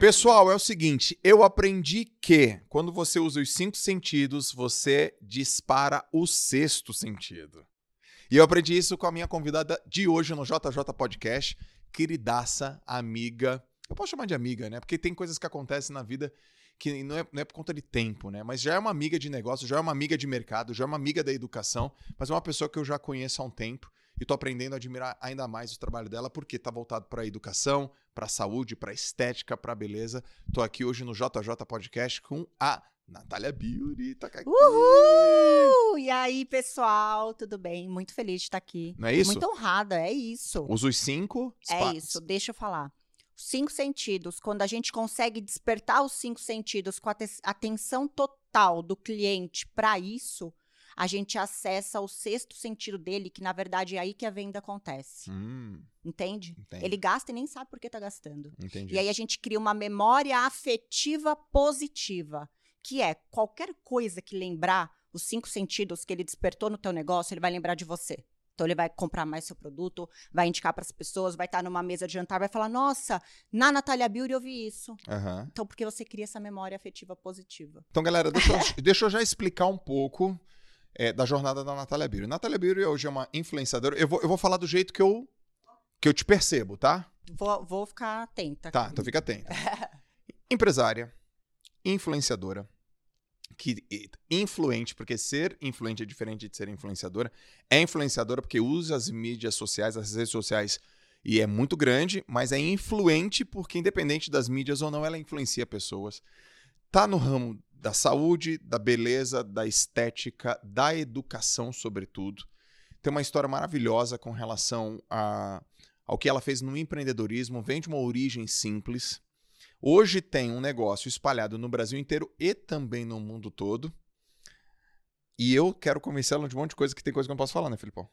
Pessoal, é o seguinte, eu aprendi que quando você usa os cinco sentidos, você dispara o sexto sentido. E eu aprendi isso com a minha convidada de hoje no JJ Podcast, queridaça, amiga. Eu posso chamar de amiga, né? Porque tem coisas que acontecem na vida que não é, não é por conta de tempo, né? Mas já é uma amiga de negócio, já é uma amiga de mercado, já é uma amiga da educação, mas é uma pessoa que eu já conheço há um tempo e tô aprendendo a admirar ainda mais o trabalho dela porque tá voltado para educação, para saúde, para estética, para beleza. Tô aqui hoje no JJ Podcast com a Natália Beauty. Tá aqui. Uhul! E aí, pessoal, tudo bem? Muito feliz de estar aqui. Não é isso? Muito honrada, é isso. Usa os cinco. É spa- isso, deixa eu falar. Os cinco sentidos, quando a gente consegue despertar os cinco sentidos com a te- atenção total do cliente para isso, a gente acessa o sexto sentido dele, que na verdade é aí que a venda acontece. Hum, Entende? Entendi. Ele gasta e nem sabe por que tá gastando. entendi. E aí a gente cria uma memória afetiva positiva, que é qualquer coisa que lembrar os cinco sentidos que ele despertou no teu negócio, ele vai lembrar de você. Então ele vai comprar mais seu produto, vai indicar para as pessoas, vai estar numa mesa de jantar, vai falar: "Nossa, na Natália Beauty eu vi isso". Aham. Então porque você cria essa memória afetiva positiva. Então, galera, deixa eu, deixa eu já explicar um pouco é, da jornada da Natália Beauty. Natália Beauty hoje é uma influenciadora. Eu vou, eu vou falar do jeito que eu, que eu te percebo, tá? Vou, vou ficar atenta. Tá, então fica atento. Empresária, influenciadora, que influente, porque ser influente é diferente de ser influenciadora. É influenciadora porque usa as mídias sociais, as redes sociais, e é muito grande, mas é influente porque, independente das mídias ou não, ela influencia pessoas. Tá no ramo da saúde, da beleza, da estética, da educação, sobretudo. Tem uma história maravilhosa com relação a, ao que ela fez no empreendedorismo, vem de uma origem simples. Hoje tem um negócio espalhado no Brasil inteiro e também no mundo todo. E eu quero convencê-la de um monte de coisa que tem coisa que eu não posso falar, né, Filipão?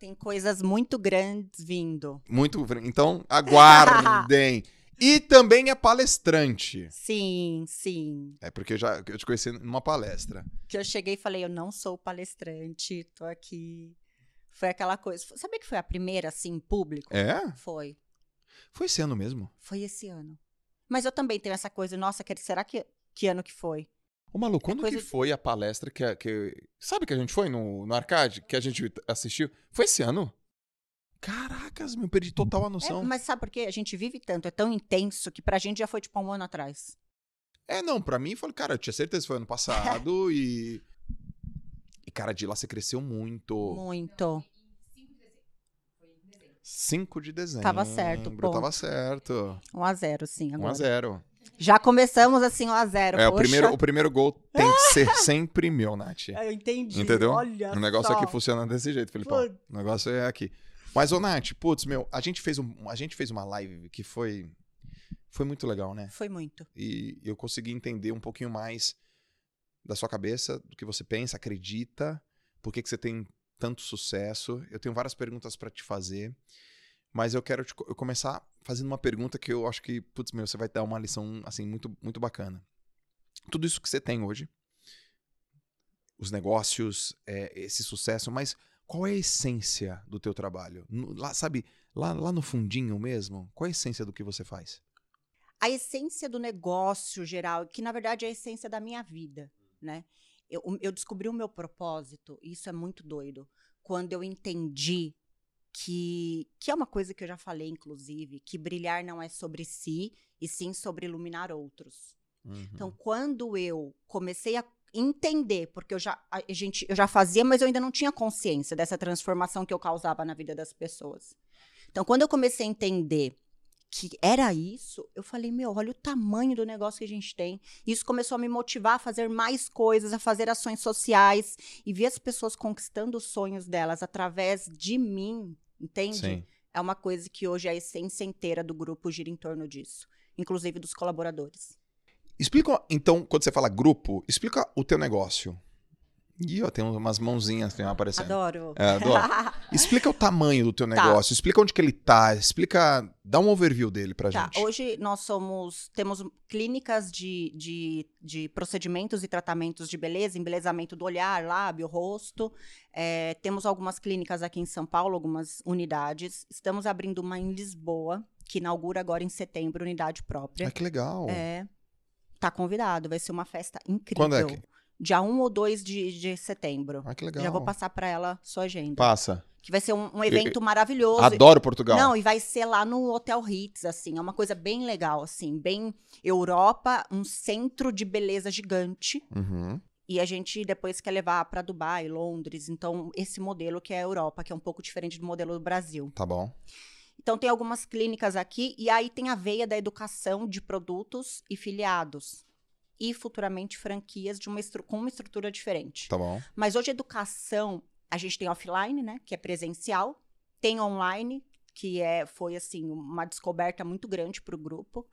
Tem coisas muito grandes vindo. Muito. Então, aguardem. e também é palestrante. Sim, sim. É porque eu já eu te conheci numa palestra. que eu cheguei e falei, eu não sou palestrante, tô aqui. Foi aquela coisa. Sabia que foi a primeira, assim, em público? É? Foi. Foi esse ano mesmo. Foi esse ano. Mas eu também tenho essa coisa, nossa, será que, que ano que foi? Ô, Malu, quando coisa que de- foi a palestra que, que. Sabe que a gente foi no, no arcade? Que a gente assistiu? Foi esse ano? Caracas, meu, perdi total a É, noção. mas sabe por quê? A gente vive tanto, é tão intenso, que pra gente já foi tipo um ano atrás. É, não, pra mim, falei, cara, eu tinha certeza que foi ano passado e. E, cara, de lá você cresceu muito. Muito. 5 de dezembro. Tava certo, ponto. Tava certo. 1 a 0 sim, 1 agora. a 0 Já começamos assim 1 a 0 É, o poxa. primeiro, o primeiro gol tem que ser sempre meu, Nath. Eu entendi. Entendeu? Olha O negócio só. aqui funciona desse jeito, Felipão. Putz. O negócio é aqui. Mas, ô, Nath, putz, meu, a gente fez, um, a gente fez uma live que foi, foi muito legal, né? Foi muito. E eu consegui entender um pouquinho mais da sua cabeça, do que você pensa, acredita, por que, que você tem tanto sucesso. Eu tenho várias perguntas pra te fazer, mas eu quero te eu começar fazendo uma pergunta que eu acho que, putz, meu, você vai dar uma lição, assim, muito, muito bacana. Tudo isso que você tem hoje, os negócios, é, esse sucesso, mas qual é a essência do teu trabalho? No- Lá, sabe, lá, lá no fundinho mesmo, qual é a essência do que você faz? a essência do negócio geral, que na verdade é a essência da minha vida, né? Eu, eu descobri o meu propósito, e isso é muito doido, quando eu entendi que, que é uma coisa que eu já falei, inclusive, que brilhar não é sobre si, e sim sobre iluminar outros. Uhum. Então, quando eu comecei a entender, porque eu já, a gente, eu já fazia, mas eu ainda não tinha consciência dessa transformação que eu causava na vida das pessoas. Então, quando eu comecei a entender que era isso, eu falei, meu, olha o tamanho do negócio que a gente tem. Isso começou a me motivar a fazer mais coisas, a fazer ações sociais e ver as pessoas conquistando os sonhos delas através de mim, entende? Sim. É uma coisa que hoje a essência inteira do grupo gira em torno disso, inclusive dos colaboradores. Explica, então, quando você fala grupo, explica o teu negócio. Ih, ó, tem umas mãozinhas que aparecendo. Adoro. É, adoro. Explica o tamanho do teu Tá. negócio, explica onde que ele tá, explica, dá um overview dele pra Tá, gente. hoje nós somos, temos clínicas de, de, de procedimentos e tratamentos de beleza, embelezamento do olhar, lábio, rosto. É, temos algumas clínicas aqui em São Paulo, algumas unidades. Estamos abrindo uma em Lisboa, que inaugura agora em setembro, unidade própria. Ah, que legal. É, tá convidado, vai ser uma festa incrível. Quando é que- Dia 1 ou 2 de, de setembro. Ah, que legal. Já vou passar para ela sua agenda. Passa. Que vai ser um, um evento maravilhoso. Adoro Portugal. Não, e vai ser lá no Hotel Ritz, assim. É uma coisa bem legal, assim. Bem Europa, um centro de beleza gigante. Uhum. E a gente depois quer levar para Dubai, Londres. Então, esse modelo que é a Europa, que é um pouco diferente do modelo do Brasil. Tá bom. Então, tem algumas clínicas aqui. E aí tem a veia da educação de produtos e filiados. E futuramente franquias de uma com uma estrutura diferente. Tá bom. Mas hoje educação, a gente tem offline, né, que é presencial, tem online, que é foi assim uma descoberta muito grande para o grupo.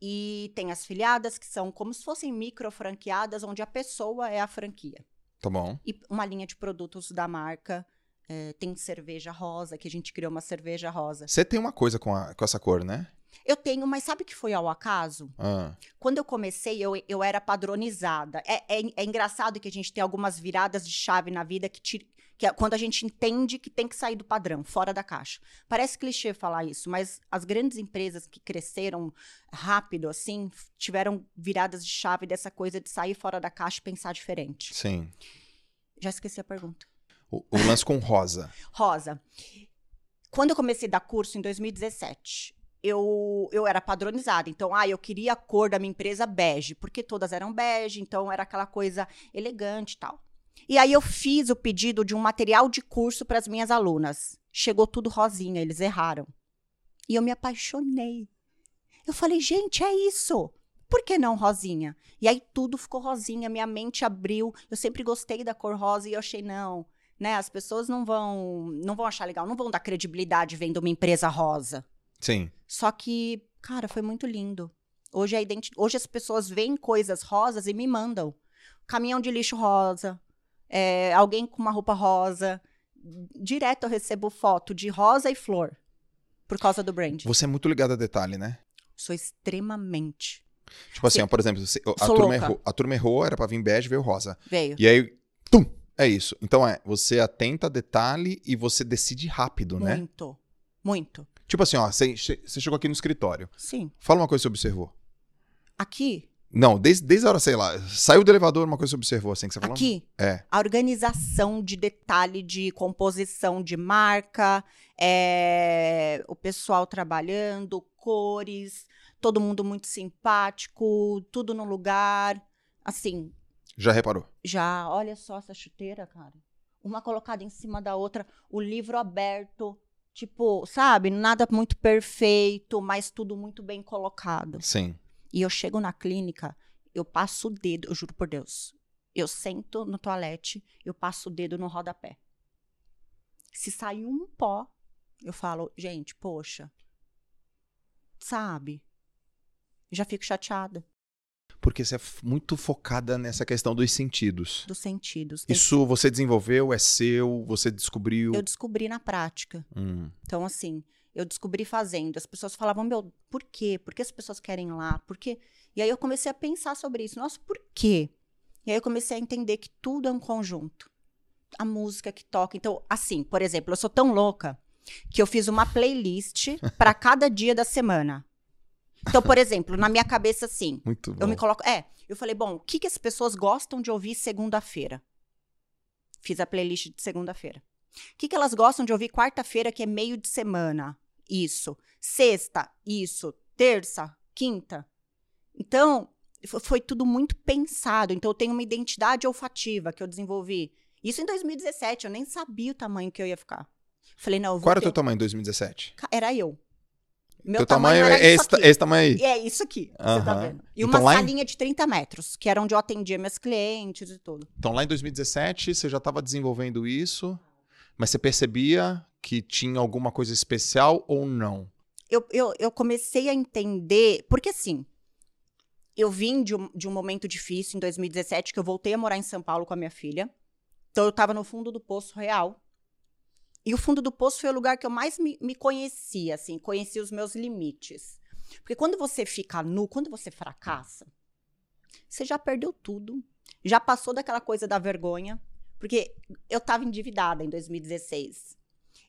E tem as filiadas, que são como se fossem micro franqueadas, onde a pessoa é a franquia. Tá bom. E uma linha de produtos da marca. É, tem cerveja rosa, que a gente criou uma cerveja rosa. Você tem uma coisa com, a- com essa cor, né? Eu tenho, mas sabe que foi ao acaso? Ah, Quando eu comecei, eu, eu era padronizada. É, é, é engraçado que a gente tem algumas viradas de chave na vida que, tira- que é quando a gente entende que tem que sair do padrão, fora da caixa. Parece clichê falar isso, mas as grandes empresas que cresceram rápido, assim, tiveram viradas de chave dessa coisa de sair fora da caixa e pensar diferente. sim. Já esqueci a pergunta. O, o lance com rosa. Rosa. Quando eu comecei a dar curso em 2017, eu, eu era padronizada. Então, ah, eu queria a cor da minha empresa bege, porque todas eram bege, então era aquela coisa elegante e tal. E aí eu fiz o pedido de um material de curso para as minhas alunas. Chegou tudo rosinha, eles erraram. E eu me apaixonei. Eu falei, gente, é isso. Por que não rosinha? E aí tudo ficou rosinha, minha mente abriu. Eu sempre gostei da cor rosa e eu achei, não, né? As pessoas não vão, não vão achar legal, não vão dar credibilidade vendo uma empresa rosa. Sim. Só que, cara, foi muito lindo. Hoje, a identi... Hoje as pessoas veem coisas rosas e me mandam. Caminhão de lixo rosa, é, alguém com uma roupa rosa. Direto eu recebo foto de rosa e flor. Por causa do brand. Você é muito ligado a detalhe, né? Sou extremamente. Tipo assim, ó, por exemplo, a, turma errou, a turma errou, era pra vir bege, veio rosa. Veio. E aí, tum, é isso. Então é, você atenta a detalhe e você decide rápido, né? Muito. Muito. Tipo assim, ó, você chegou aqui no escritório. Sim. Fala uma coisa que você observou. Aqui, Não, desde, desde a hora, sei lá, saiu do elevador, uma coisa que você observou, assim, que você falou? aqui, É. a organização de detalhe de composição de marca, é, o pessoal trabalhando, cores, todo mundo muito simpático, tudo no lugar. Assim, Já reparou? já, olha só essa chuteira, cara. Uma colocada em cima da outra, o livro aberto, tipo, sabe? Nada muito perfeito, mas tudo muito bem colocado. Sim. E eu chego na clínica, eu passo o dedo, eu juro por Deus. Eu sento no toalete, eu passo o dedo no rodapé. Se sair um pó, eu falo, gente, poxa, sabe? Já fico chateada Porque você é muito focada nessa questão dos sentidos. dos sentidos. Isso você desenvolveu, é seu, você descobriu. Eu descobri na prática. Hum. Então, assim, eu descobri fazendo. As pessoas falavam, meu, por quê? Por que as pessoas querem ir lá? Por quê? E aí eu comecei a pensar sobre isso. Nossa, por quê? E aí eu comecei a entender que tudo é um conjunto. A música que toca. Então, assim, por exemplo, eu sou tão louca que eu fiz uma playlist para cada dia da semana. Então, por exemplo, na minha cabeça, assim, Muito bom. eu me coloco. É, eu falei, bom, o que, que as pessoas gostam de ouvir segunda-feira? Fiz a playlist de segunda-feira. O que, que elas gostam de ouvir quarta-feira, que é meio de semana? Isso. Sexta, isso. Terça, quinta. Então, fo- foi tudo muito pensado. Então, eu tenho uma identidade olfativa que eu desenvolvi. Isso em 2017, eu nem sabia o tamanho que eu ia ficar. Falei, não, eu vou Qual era o teu tamanho em 2017? Ca- Era eu. Meu tamanho, era é esse, esse tamanho aí. E é isso aqui, você tá vendo. E Então, uma lá em- salinha de 30 metros, que era onde eu atendia meus clientes e tudo. Então lá em 2017 você já estava desenvolvendo isso, mas você percebia que tinha alguma coisa especial ou não? Eu, eu, eu comecei a entender, porque assim, eu vim de um, de um momento difícil em 2017, que eu voltei a morar em São Paulo com a minha filha. Então eu estava no fundo do poço real. E o fundo do poço foi o lugar que eu mais me, me conhecia, assim, conhecia os meus limites. Porque quando você fica nu, quando você fracassa, você já perdeu tudo. Já passou daquela coisa da vergonha. Porque eu estava endividada em 2016.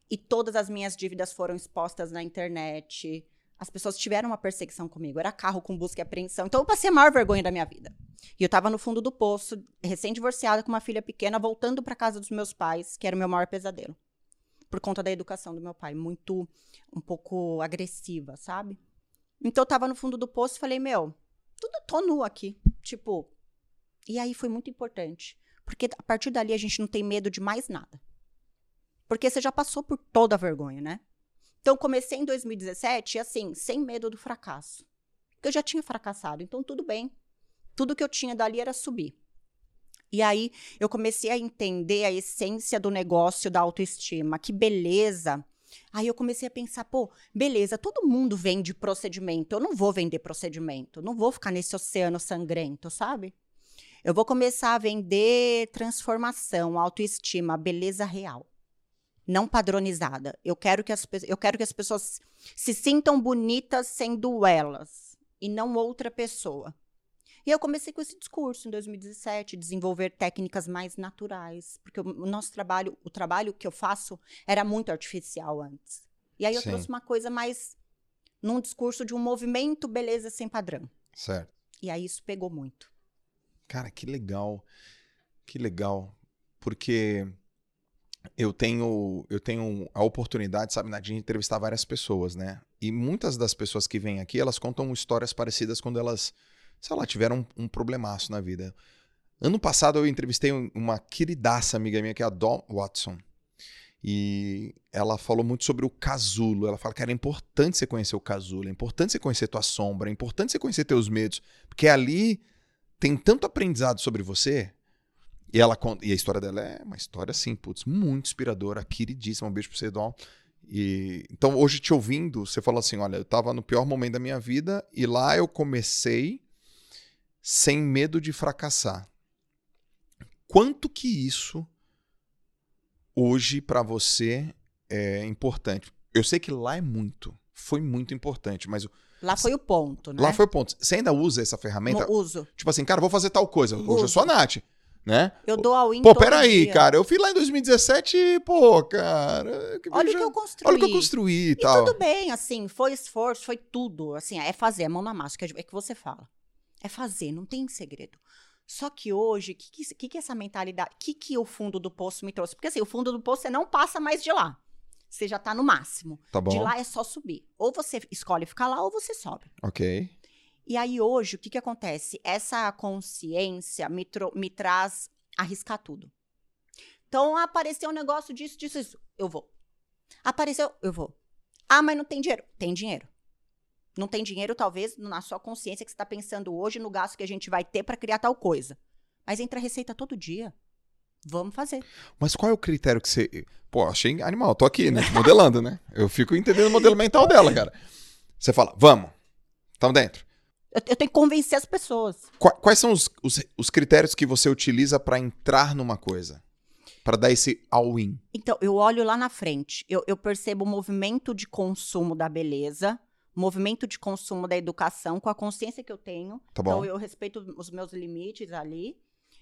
E todas as minhas dívidas foram expostas na internet. As pessoas tiveram uma perseguição comigo. Era carro com busca e apreensão. Então eu passei a maior vergonha da minha vida. E eu estava no fundo do poço, recém-divorciada, com uma filha pequena, voltando para casa dos meus pais, que era o meu maior pesadelo. Por conta da educação do meu pai, muito, um pouco agressiva, sabe? Então eu estava no fundo do poço e falei, meu, tudo tô nu aqui. Tipo, e aí foi muito importante. Porque a partir dali a gente não tem medo de mais nada. Porque você já passou por toda a vergonha, né? Então comecei em 2017, assim, sem medo do fracasso. Porque eu já tinha fracassado, então tudo bem. Tudo que eu tinha dali era subir. E aí eu comecei a entender a essência do negócio da autoestima. Que beleza! Aí eu comecei a pensar, pô, beleza, todo mundo vende procedimento. Eu não vou vender procedimento, não vou ficar nesse oceano sangrento, sabe? Eu vou começar a vender transformação, autoestima, beleza real. Não padronizada. Eu quero que as, eu quero que as pessoas se sintam bonitas sendo elas e não outra pessoa. E eu comecei com esse discurso em 2017, desenvolver técnicas mais naturais, porque o, nosso trabalho, o trabalho que eu faço era muito artificial antes. E aí eu Sim. trouxe uma coisa mais num discurso de um movimento beleza sem padrão. Certo. E aí isso pegou muito. Cara, que legal. Que legal. Porque eu tenho eu tenho a oportunidade, sabe, de entrevistar várias pessoas, né? E muitas das pessoas que vêm aqui, elas contam histórias parecidas quando elas, sei lá, tiveram um, um problemaço na vida. Ano passado eu entrevistei uma queridaça amiga minha que é a Dawn Watson. E ela falou muito sobre o casulo. Ela fala que era importante você conhecer o casulo, é importante você conhecer tua sombra, é importante você conhecer teus medos, porque ali tem tanto aprendizado sobre você. E ela e a história dela é uma história assim, putz, muito inspiradora, queridíssima. Um beijo pro você, Dom. E então hoje te ouvindo, você falou assim, olha, eu tava no pior momento da minha vida e lá eu comecei sem medo de fracassar. Quanto que isso hoje para você é importante? Eu sei que lá é muito, foi muito importante, mas Lá foi o ponto, né? Lá foi o ponto. Você ainda usa essa ferramenta? No uso. Tipo assim, cara, vou fazer tal coisa. Uso. Hoje eu sou a Nath. Né? Eu dou all-in Pô, peraí, cara. Eu fui lá em 2017 e, pô, cara. Olha o que eu construí. Olha o que eu construí e tal. E tudo bem, assim, foi esforço, foi tudo. Assim, é fazer, é mão na massa, é que você fala. É fazer, não tem segredo. Só que hoje, o que, que, que, essa mentalidade, o que, que o fundo do poço me trouxe? Porque assim, o fundo do poço você não passa mais de lá você já tá no máximo. Tá bom. De lá é só subir. Ou você escolhe ficar lá ou você sobe. Ok. E aí hoje, o que que acontece? Essa consciência me, me traz arriscar tudo. Então, apareceu um negócio disso, disso, isso. Eu vou. Apareceu, eu vou. Ah, mas não tem dinheiro. Tem dinheiro. Não tem dinheiro, talvez, na sua consciência que você está pensando hoje no gasto que a gente vai ter para criar tal coisa. Mas entra receita todo dia. Vamos fazer. Mas qual é o critério que você. Pô, achei animal, tô aqui, né? Modelando, né? Eu fico entendendo o modelo mental dela, cara. Você fala, vamos, estamos dentro. Eu, eu, tenho que convencer as pessoas. Quais, quais são os, os, os, critérios que você utiliza para entrar numa coisa? Para dar esse all-in? Então, eu olho lá na frente. Eu, eu percebo o movimento de consumo da beleza, movimento de consumo da educação, com a consciência que eu tenho. Tá bom. Então, eu respeito os meus limites ali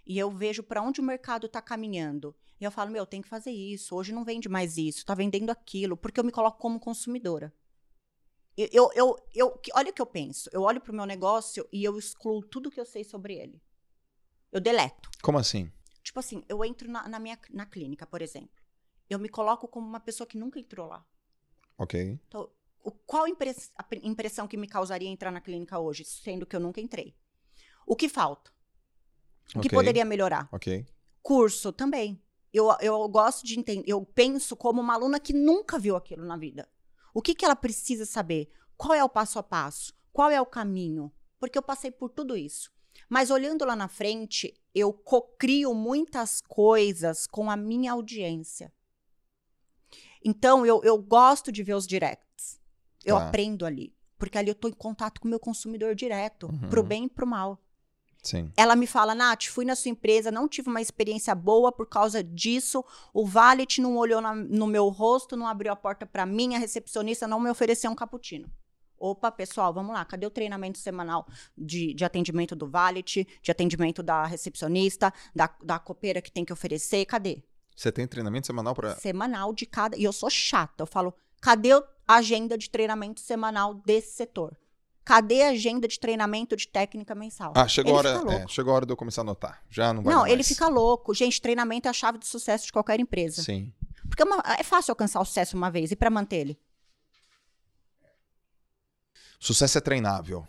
e eu vejo para onde o mercado está caminhando. E eu falo, meu, tem que fazer isso. Hoje não vende mais isso, está vendendo aquilo, porque eu me coloco como consumidora. Eu, eu, eu, eu olha o que eu penso. Eu olho para o meu negócio e eu excluo tudo que eu sei sobre ele. Eu deleto. Como assim? Tipo assim, eu entro na, na minha na clínica, por exemplo. Eu me coloco como uma pessoa que nunca entrou lá. Ok. Então, qual impress, a impressão que me causaria entrar na clínica hoje, sendo que eu nunca entrei? O que falta? O okay. que poderia melhorar? Curso também. Eu, eu gosto de entender, eu penso como uma aluna que nunca viu aquilo na vida. O que, que ela precisa saber? Qual é o passo a passo? Qual é o caminho? Porque eu passei por tudo isso. Mas olhando lá na frente, eu cocrio muitas coisas com a minha audiência. Então, eu, eu gosto de ver os directs. Eu tá. aprendo ali. Porque ali eu tô em contato com o meu consumidor direto, pro Uhum. bem e pro mal. Sim. Ela me fala, Nath, fui na sua empresa, não tive uma experiência boa por causa disso. O valet não olhou na- no meu rosto, não abriu a porta pra mim, a recepcionista não me ofereceu um cappuccino. Opa, pessoal, vamos lá. Cadê o treinamento semanal de, de atendimento do valet, de atendimento da recepcionista, da, da copeira que tem que oferecer? Cadê? Você tem treinamento semanal para. Semanal de cada. E eu sou chata. Eu falo, cadê a agenda de treinamento semanal desse setor? Cadê a agenda de treinamento de técnica mensal? Ah, chegou a, hora, é, chegou a hora de eu começar a anotar. Já não vai Não, dar ele mais. fica louco. Gente, treinamento é a chave de sucesso de qualquer empresa. Sim. Porque é uma- é fácil alcançar o sucesso uma vez e para manter ele. Sucesso é treinável.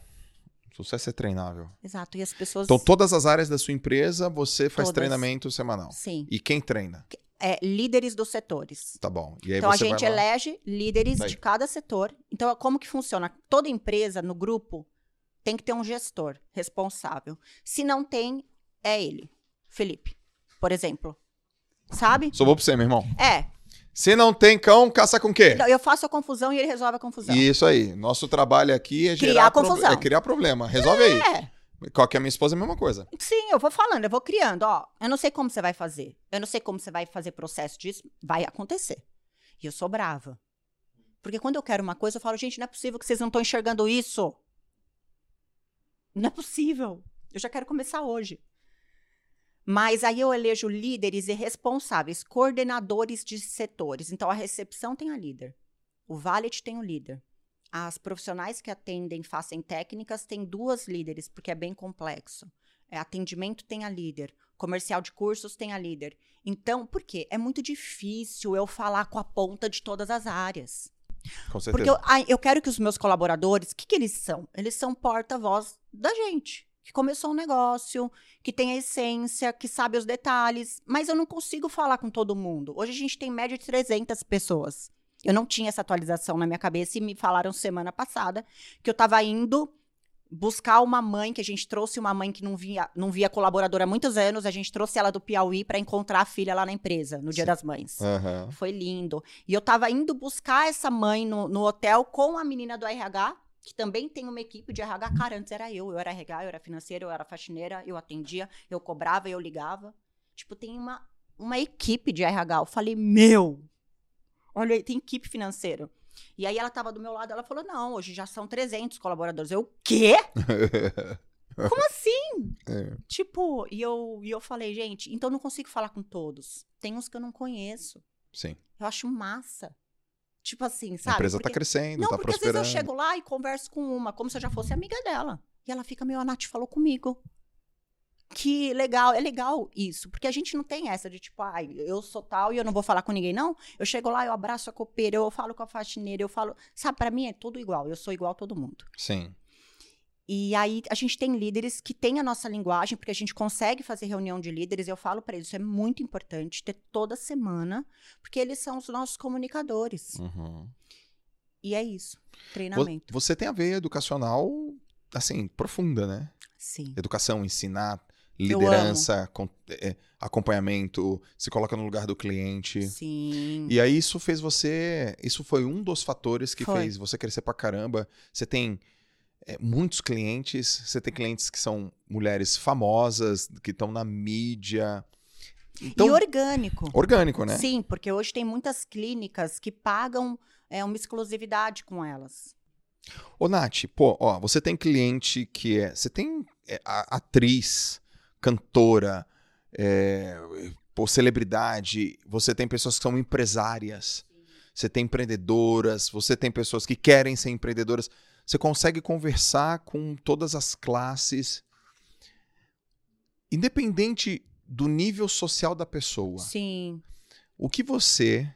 Sucesso é treinável. Exato. E as pessoas. Então, todas as áreas da sua empresa, você faz Todas. treinamento semanal. Sim. E quem treina? É, líderes dos setores. Tá bom. E aí Então a gente elege líderes Daí. de cada setor. Então, como que funciona? Toda empresa, no grupo, tem que ter um gestor responsável. Se não tem, é ele. Felipe, por exemplo. Sabe? Sou bom pra você, meu irmão. É. Se não tem cão, caça com quê? Não, Eu faço a confusão e ele resolve a confusão. Isso aí. Nosso trabalho aqui é Criar gerar pro- confusão. É criar problema. Resolve aí. Qual que é a minha esposa é a mesma coisa. Sim, eu vou falando, eu vou criando, ó. Eu não sei como você vai fazer. Eu não sei como você vai fazer processo disso. Vai acontecer. E eu sou brava. Porque quando eu quero uma coisa, eu falo, gente, não é possível que vocês não estão enxergando isso. Não é possível. Eu já quero começar hoje. Mas aí eu elejo líderes e responsáveis, coordenadores de setores. Então a recepção tem a líder. O valet tem o líder. As profissionais que atendem, fazem técnicas, têm duas líderes, porque é bem complexo. É, atendimento tem a líder. Comercial de cursos tem a líder. Então, por quê? É muito difícil eu falar com a ponta de todas as áreas. Com certeza. Porque eu, eu quero que os meus colaboradores, o que, que eles são? Eles são porta-voz da gente, que começou um negócio, que tem a essência, que sabe os detalhes, mas eu não consigo falar com todo mundo. Hoje a gente tem média de 300 pessoas. Eu não tinha essa atualização na minha cabeça e me falaram semana passada que eu estava indo buscar uma mãe, que a gente trouxe uma mãe que não via, não via colaboradora há muitos anos, a gente trouxe ela do Piauí para encontrar a filha lá na empresa, no Dia Sim. das Mães. Aham. Foi lindo. E eu tava indo buscar essa mãe no, no hotel com a menina do RH, que também tem uma equipe de RH. Cara, antes era eu. Eu era RH, eu era financeira, eu era faxineira, eu atendia, eu cobrava, eu ligava. Tipo, tem uma, uma equipe de RH. Eu falei, meu, olha tem equipe financeira. E aí ela tava do meu lado, ela falou, não, hoje já são 300 colaboradores. Eu, quê? Como assim? É. Tipo, e eu, e eu falei, gente, então eu não consigo falar com todos. Tem uns que eu não conheço. Sim. Eu acho massa. Tipo assim, A sabe? empresa tá Porque- crescendo, Não, tá porque às vezes eu chego lá e converso com uma, como se eu já fosse amiga dela. E ela fica, meu, a Nath falou comigo. Que legal, é legal isso. Porque a gente não tem essa de tipo, ai, eu sou tal e eu não vou falar com ninguém, não. Eu chego lá, eu abraço a copeira, eu falo com a faxineira, eu falo. Sabe, pra mim é tudo igual. Eu sou igual a todo mundo. Sim. E aí a gente tem líderes que têm a nossa linguagem, porque a gente consegue fazer reunião de líderes. Eu falo pra eles, isso é muito importante ter toda semana, porque eles são os nossos comunicadores. Uhum. E é isso. Treinamento. Você tem a veia educacional, assim, profunda, né? Sim. Educação, ensinar, liderança, é, acompanhamento, se coloca no lugar do cliente. Sim. E aí isso fez você. Isso foi um dos fatores que Foi. fez você crescer pra caramba. Você tem é, muitos clientes, você tem clientes que são mulheres famosas, que estão na mídia. Então, e orgânico. orgânico, né? Sim, porque hoje tem muitas clínicas que pagam é, uma exclusividade com elas. Ô, Nath, pô, ó, você tem cliente que é. Você tem é, a- atriz, cantora, é, pô, celebridade, você tem pessoas que são empresárias, você tem empreendedoras, você tem pessoas que querem ser empreendedoras. Você consegue conversar com todas as classes, independente do nível social da pessoa. Sim. O que você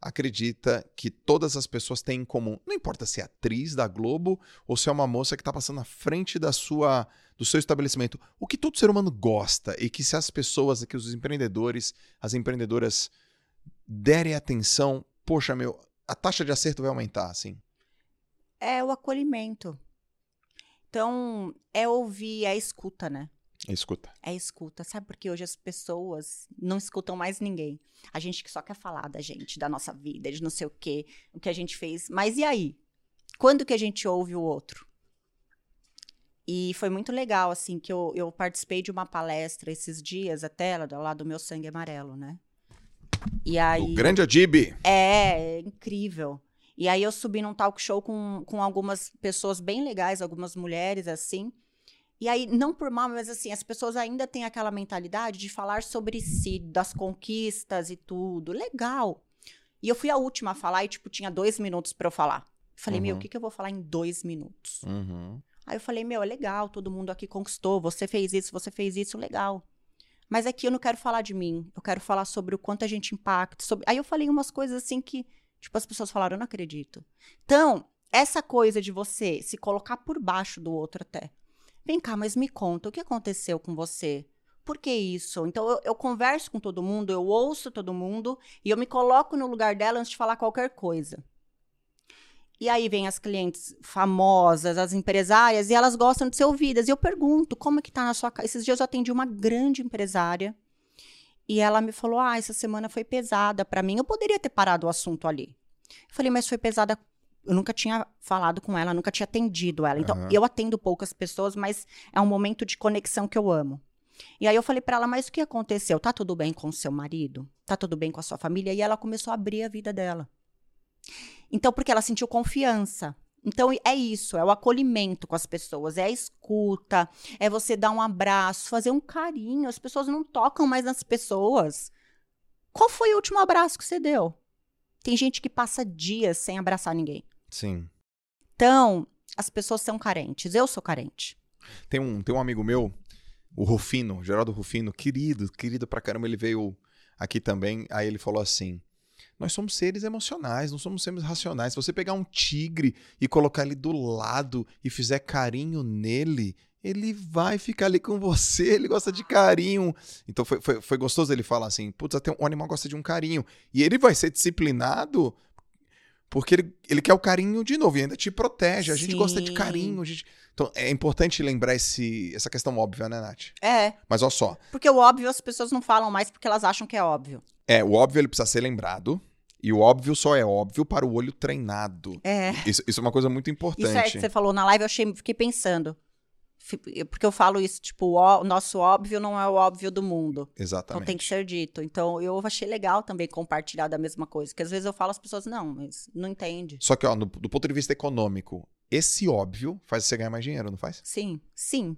acredita que todas as pessoas têm em comum? Não importa se é atriz da Globo ou se é uma moça que está passando na frente da sua, do seu estabelecimento. O que todo ser humano gosta e que se as pessoas, que os empreendedores, as empreendedoras derem atenção, poxa, meu, a taxa de acerto vai aumentar, assim. É o acolhimento. Então, é ouvir, é escuta, né? Escuta. É escuta. Sabe por que hoje as pessoas não escutam mais ninguém? A gente que só quer falar da gente, da nossa vida, de não sei o quê, o que a gente fez. Mas e aí? Quando que a gente ouve o outro? E foi muito legal, assim, que eu, eu participei de uma palestra esses dias, até lá do Meu Sangue Amarelo, né? E aí... O grande Adib! É, é incrível. E aí eu subi num talk show com, com algumas pessoas bem legais, algumas mulheres, assim. E aí, não por mal, mas assim, as pessoas ainda têm aquela mentalidade de falar sobre si, das conquistas e tudo. Legal. E eu fui a última a falar e, tipo, tinha dois minutos para eu falar. Falei, uhum. meu, o que, que eu vou falar em dois minutos? Uhum. Aí eu falei, meu, é legal, todo mundo aqui conquistou, você fez isso, você fez isso, legal. Mas aqui eu não quero falar de mim, eu quero falar sobre o quanto a gente impacta. Sobre... Aí eu falei umas coisas assim que, tipo, as pessoas falaram, eu não acredito. Então, essa coisa de você se colocar por baixo do outro até. Vem cá, mas me conta, o que aconteceu com você? Por que isso? Então, eu, eu converso com todo mundo, eu ouço todo mundo e eu me coloco no lugar dela antes de falar qualquer coisa. E aí vem as clientes famosas, as empresárias, e elas gostam de ser ouvidas. E eu pergunto, como é que tá na sua casa? Esses dias eu atendi uma grande empresária e ela me falou: "Ah, essa semana foi pesada para mim. Eu poderia ter parado o assunto ali". Eu falei: "Mas foi pesada eu nunca tinha falado com ela, nunca tinha atendido ela. Então, uhum. eu atendo poucas pessoas, mas é um momento de conexão que eu amo. E aí eu falei para ela, mas o que aconteceu? Tá tudo bem com o seu marido? Tá tudo bem com a sua família? E ela começou a abrir a vida dela. Então, porque ela sentiu confiança. Então, é isso, é o acolhimento com as pessoas, é a escuta, é você dar um abraço, fazer um carinho. As pessoas não tocam mais nas pessoas. Qual foi o último abraço que você deu? Tem gente que passa dias sem abraçar ninguém. Sim. Então, as pessoas são carentes. Eu sou carente. Tem um, tem um amigo meu, o Rufino, Geraldo Rufino, querido, querido pra caramba, ele veio aqui também. Aí ele falou assim: nós somos seres emocionais, não somos seres racionais. Se você pegar um tigre e colocar ele do lado e fizer carinho nele, ele vai ficar ali com você, ele gosta de carinho. Então foi, foi, foi gostoso ele falar assim: putz, até um animal gosta de um carinho. E ele vai ser disciplinado porque ele, ele quer o carinho de novo e ainda te protege. A gente gosta de carinho. Gente... Então é importante lembrar esse, essa questão óbvia, né, Nath? É. Mas olha só. Porque o óbvio as pessoas não falam mais porque elas acham que é óbvio. É, o óbvio ele precisa ser lembrado. E o óbvio só é óbvio para o olho treinado. É. Isso, isso é uma coisa muito importante. Isso é que você falou na live, eu achei, fiquei pensando. Porque eu falo isso, tipo, o nosso óbvio não é o óbvio do mundo. Exatamente. Então tem que ser dito. Então eu achei legal também compartilhar da mesma coisa. Porque às vezes eu falo as pessoas, não, mas não entende. Só que, ó, no, do ponto de vista econômico, esse óbvio faz você ganhar mais dinheiro, não faz? Sim, sim.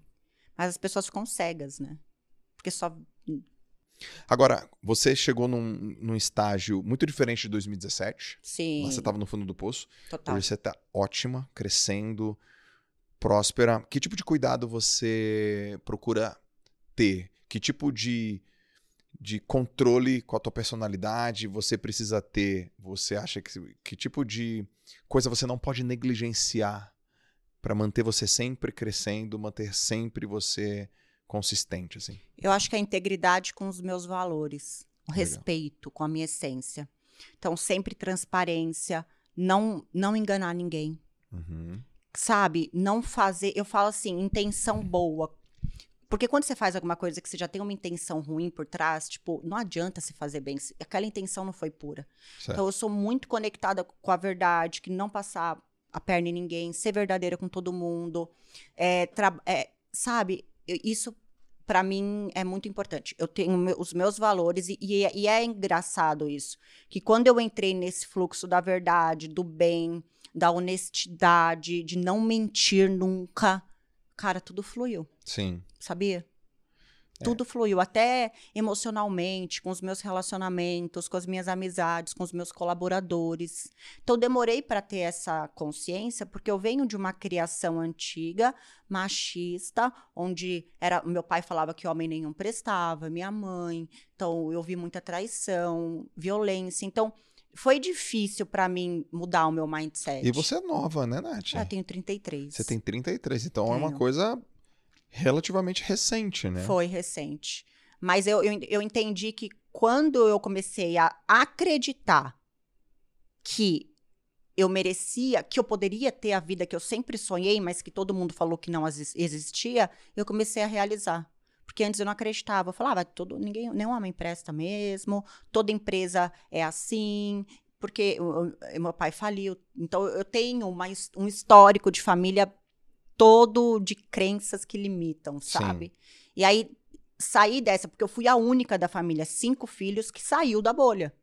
Mas as pessoas ficam cegas, né? Porque só. Agora, você chegou num, num estágio muito diferente de 2017. Sim. Lá você estava no fundo do poço. Total. Hoje você está ótima, crescendo próspera, que tipo de cuidado você procura ter? Que tipo de, de controle com a tua personalidade você precisa ter? Você acha que que tipo de coisa você não pode negligenciar para manter você sempre crescendo, manter sempre você consistente assim? Eu acho que a integridade com os meus valores, o Legal. respeito com a minha essência. Então sempre transparência, não não enganar ninguém. Uhum sabe, não fazer. Eu falo assim, intenção boa. Porque quando você faz alguma coisa que você já tem uma intenção ruim por trás, tipo, não adianta se fazer bem. Aquela intenção não foi pura. Certo. Então eu sou muito conectada com a verdade, que não passar a perna em ninguém, ser verdadeira com todo mundo. É, é, sabe, isso para mim é muito importante. Eu tenho os meus valores e, e, é, e é engraçado isso. Que quando eu entrei nesse fluxo da verdade, do bem, da honestidade, de não mentir nunca. Cara, tudo fluiu. Sim. Sabia? É. Tudo fluiu, até emocionalmente, com os meus relacionamentos, com as minhas amizades, com os meus colaboradores. Então, demorei para ter essa consciência, porque eu venho de uma criação antiga, machista, onde era meu pai falava que homem nenhum prestava, minha mãe. Então, eu vi muita traição, violência. Então, foi difícil para mim mudar o meu mindset. E você é nova, né, Nath? Eu tenho 33. Você tem 33, então tenho. é uma coisa relativamente recente, né? Foi recente. Mas eu, eu, eu entendi que quando eu comecei a acreditar que eu merecia, que eu poderia ter a vida que eu sempre sonhei, mas que todo mundo falou que não existia, eu comecei a realizar. Porque antes eu não acreditava. Eu falava, todo, ninguém, nenhum homem presta mesmo, toda empresa é assim. porque o- o- meu pai faliu. Então eu tenho uma um histórico de família todo de crenças que limitam, Sim. sabe? E aí saí dessa, porque eu fui a única da família, cinco filhos, que saiu da bolha.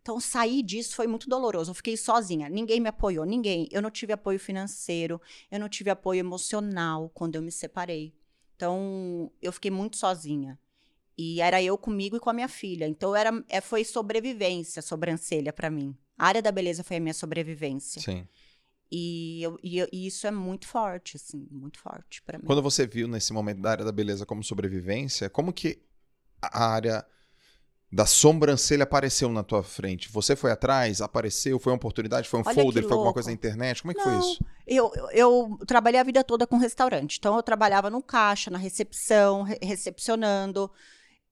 Então, sair disso foi muito doloroso. Eu fiquei sozinha. Ninguém me apoiou, ninguém. Eu não tive apoio financeiro, eu não tive apoio emocional quando eu me separei. Então, eu fiquei muito sozinha. E era eu comigo e com a minha filha. Então, era, é, foi sobrevivência, sobrancelha pra mim. A área da beleza foi a minha sobrevivência. Sim. E, eu- e eu- e isso é muito forte, assim, muito forte pra mim. Quando você viu nesse momento da área da beleza como sobrevivência, como que a área da sobrancelha apareceu na tua frente? Você foi atrás? Apareceu? Foi uma oportunidade? Foi um Olha folder? Foi alguma coisa na internet? Como é que foi Não. isso? Eu, eu, eu trabalhei a vida toda com restaurante. Então, eu trabalhava no caixa, na recepção, re- recepcionando.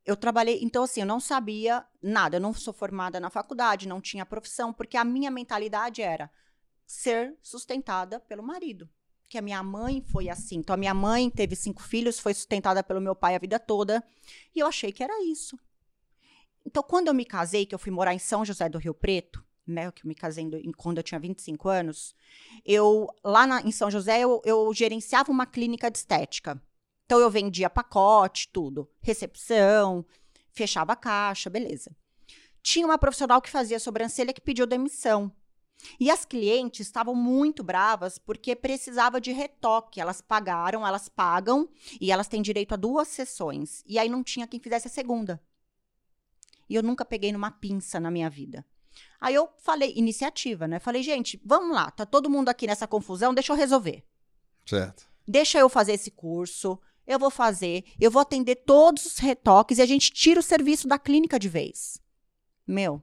Eu trabalhei. Então, assim, eu não sabia nada. Eu não sou formada na faculdade, não tinha profissão, porque a minha mentalidade era ser sustentada pelo marido. Que a minha mãe foi assim. Então, a minha mãe teve cinco filhos, foi sustentada pelo meu pai a vida toda. E eu achei que era isso. Então, quando eu me casei, que eu fui morar em São José do Rio Preto, né? Que eu me casei em do- em- quando eu tinha 25 anos, eu lá na- em São José eu, eu gerenciava uma clínica de estética. Então eu vendia pacote, tudo, recepção, fechava a caixa, beleza. Tinha uma profissional que fazia sobrancelha que pediu demissão. E as clientes estavam muito bravas porque precisava de retoque. Elas pagaram, elas pagam e elas têm direito a duas sessões. E aí não tinha quem fizesse a segunda. E eu nunca peguei numa pinça na minha vida. Aí eu falei, iniciativa, né? Falei, gente, vamos lá, tá todo mundo aqui nessa confusão, deixa eu resolver. Certo. Deixa eu fazer esse curso, eu vou fazer, eu vou atender todos os retoques e a gente tira o serviço da clínica de vez. Meu,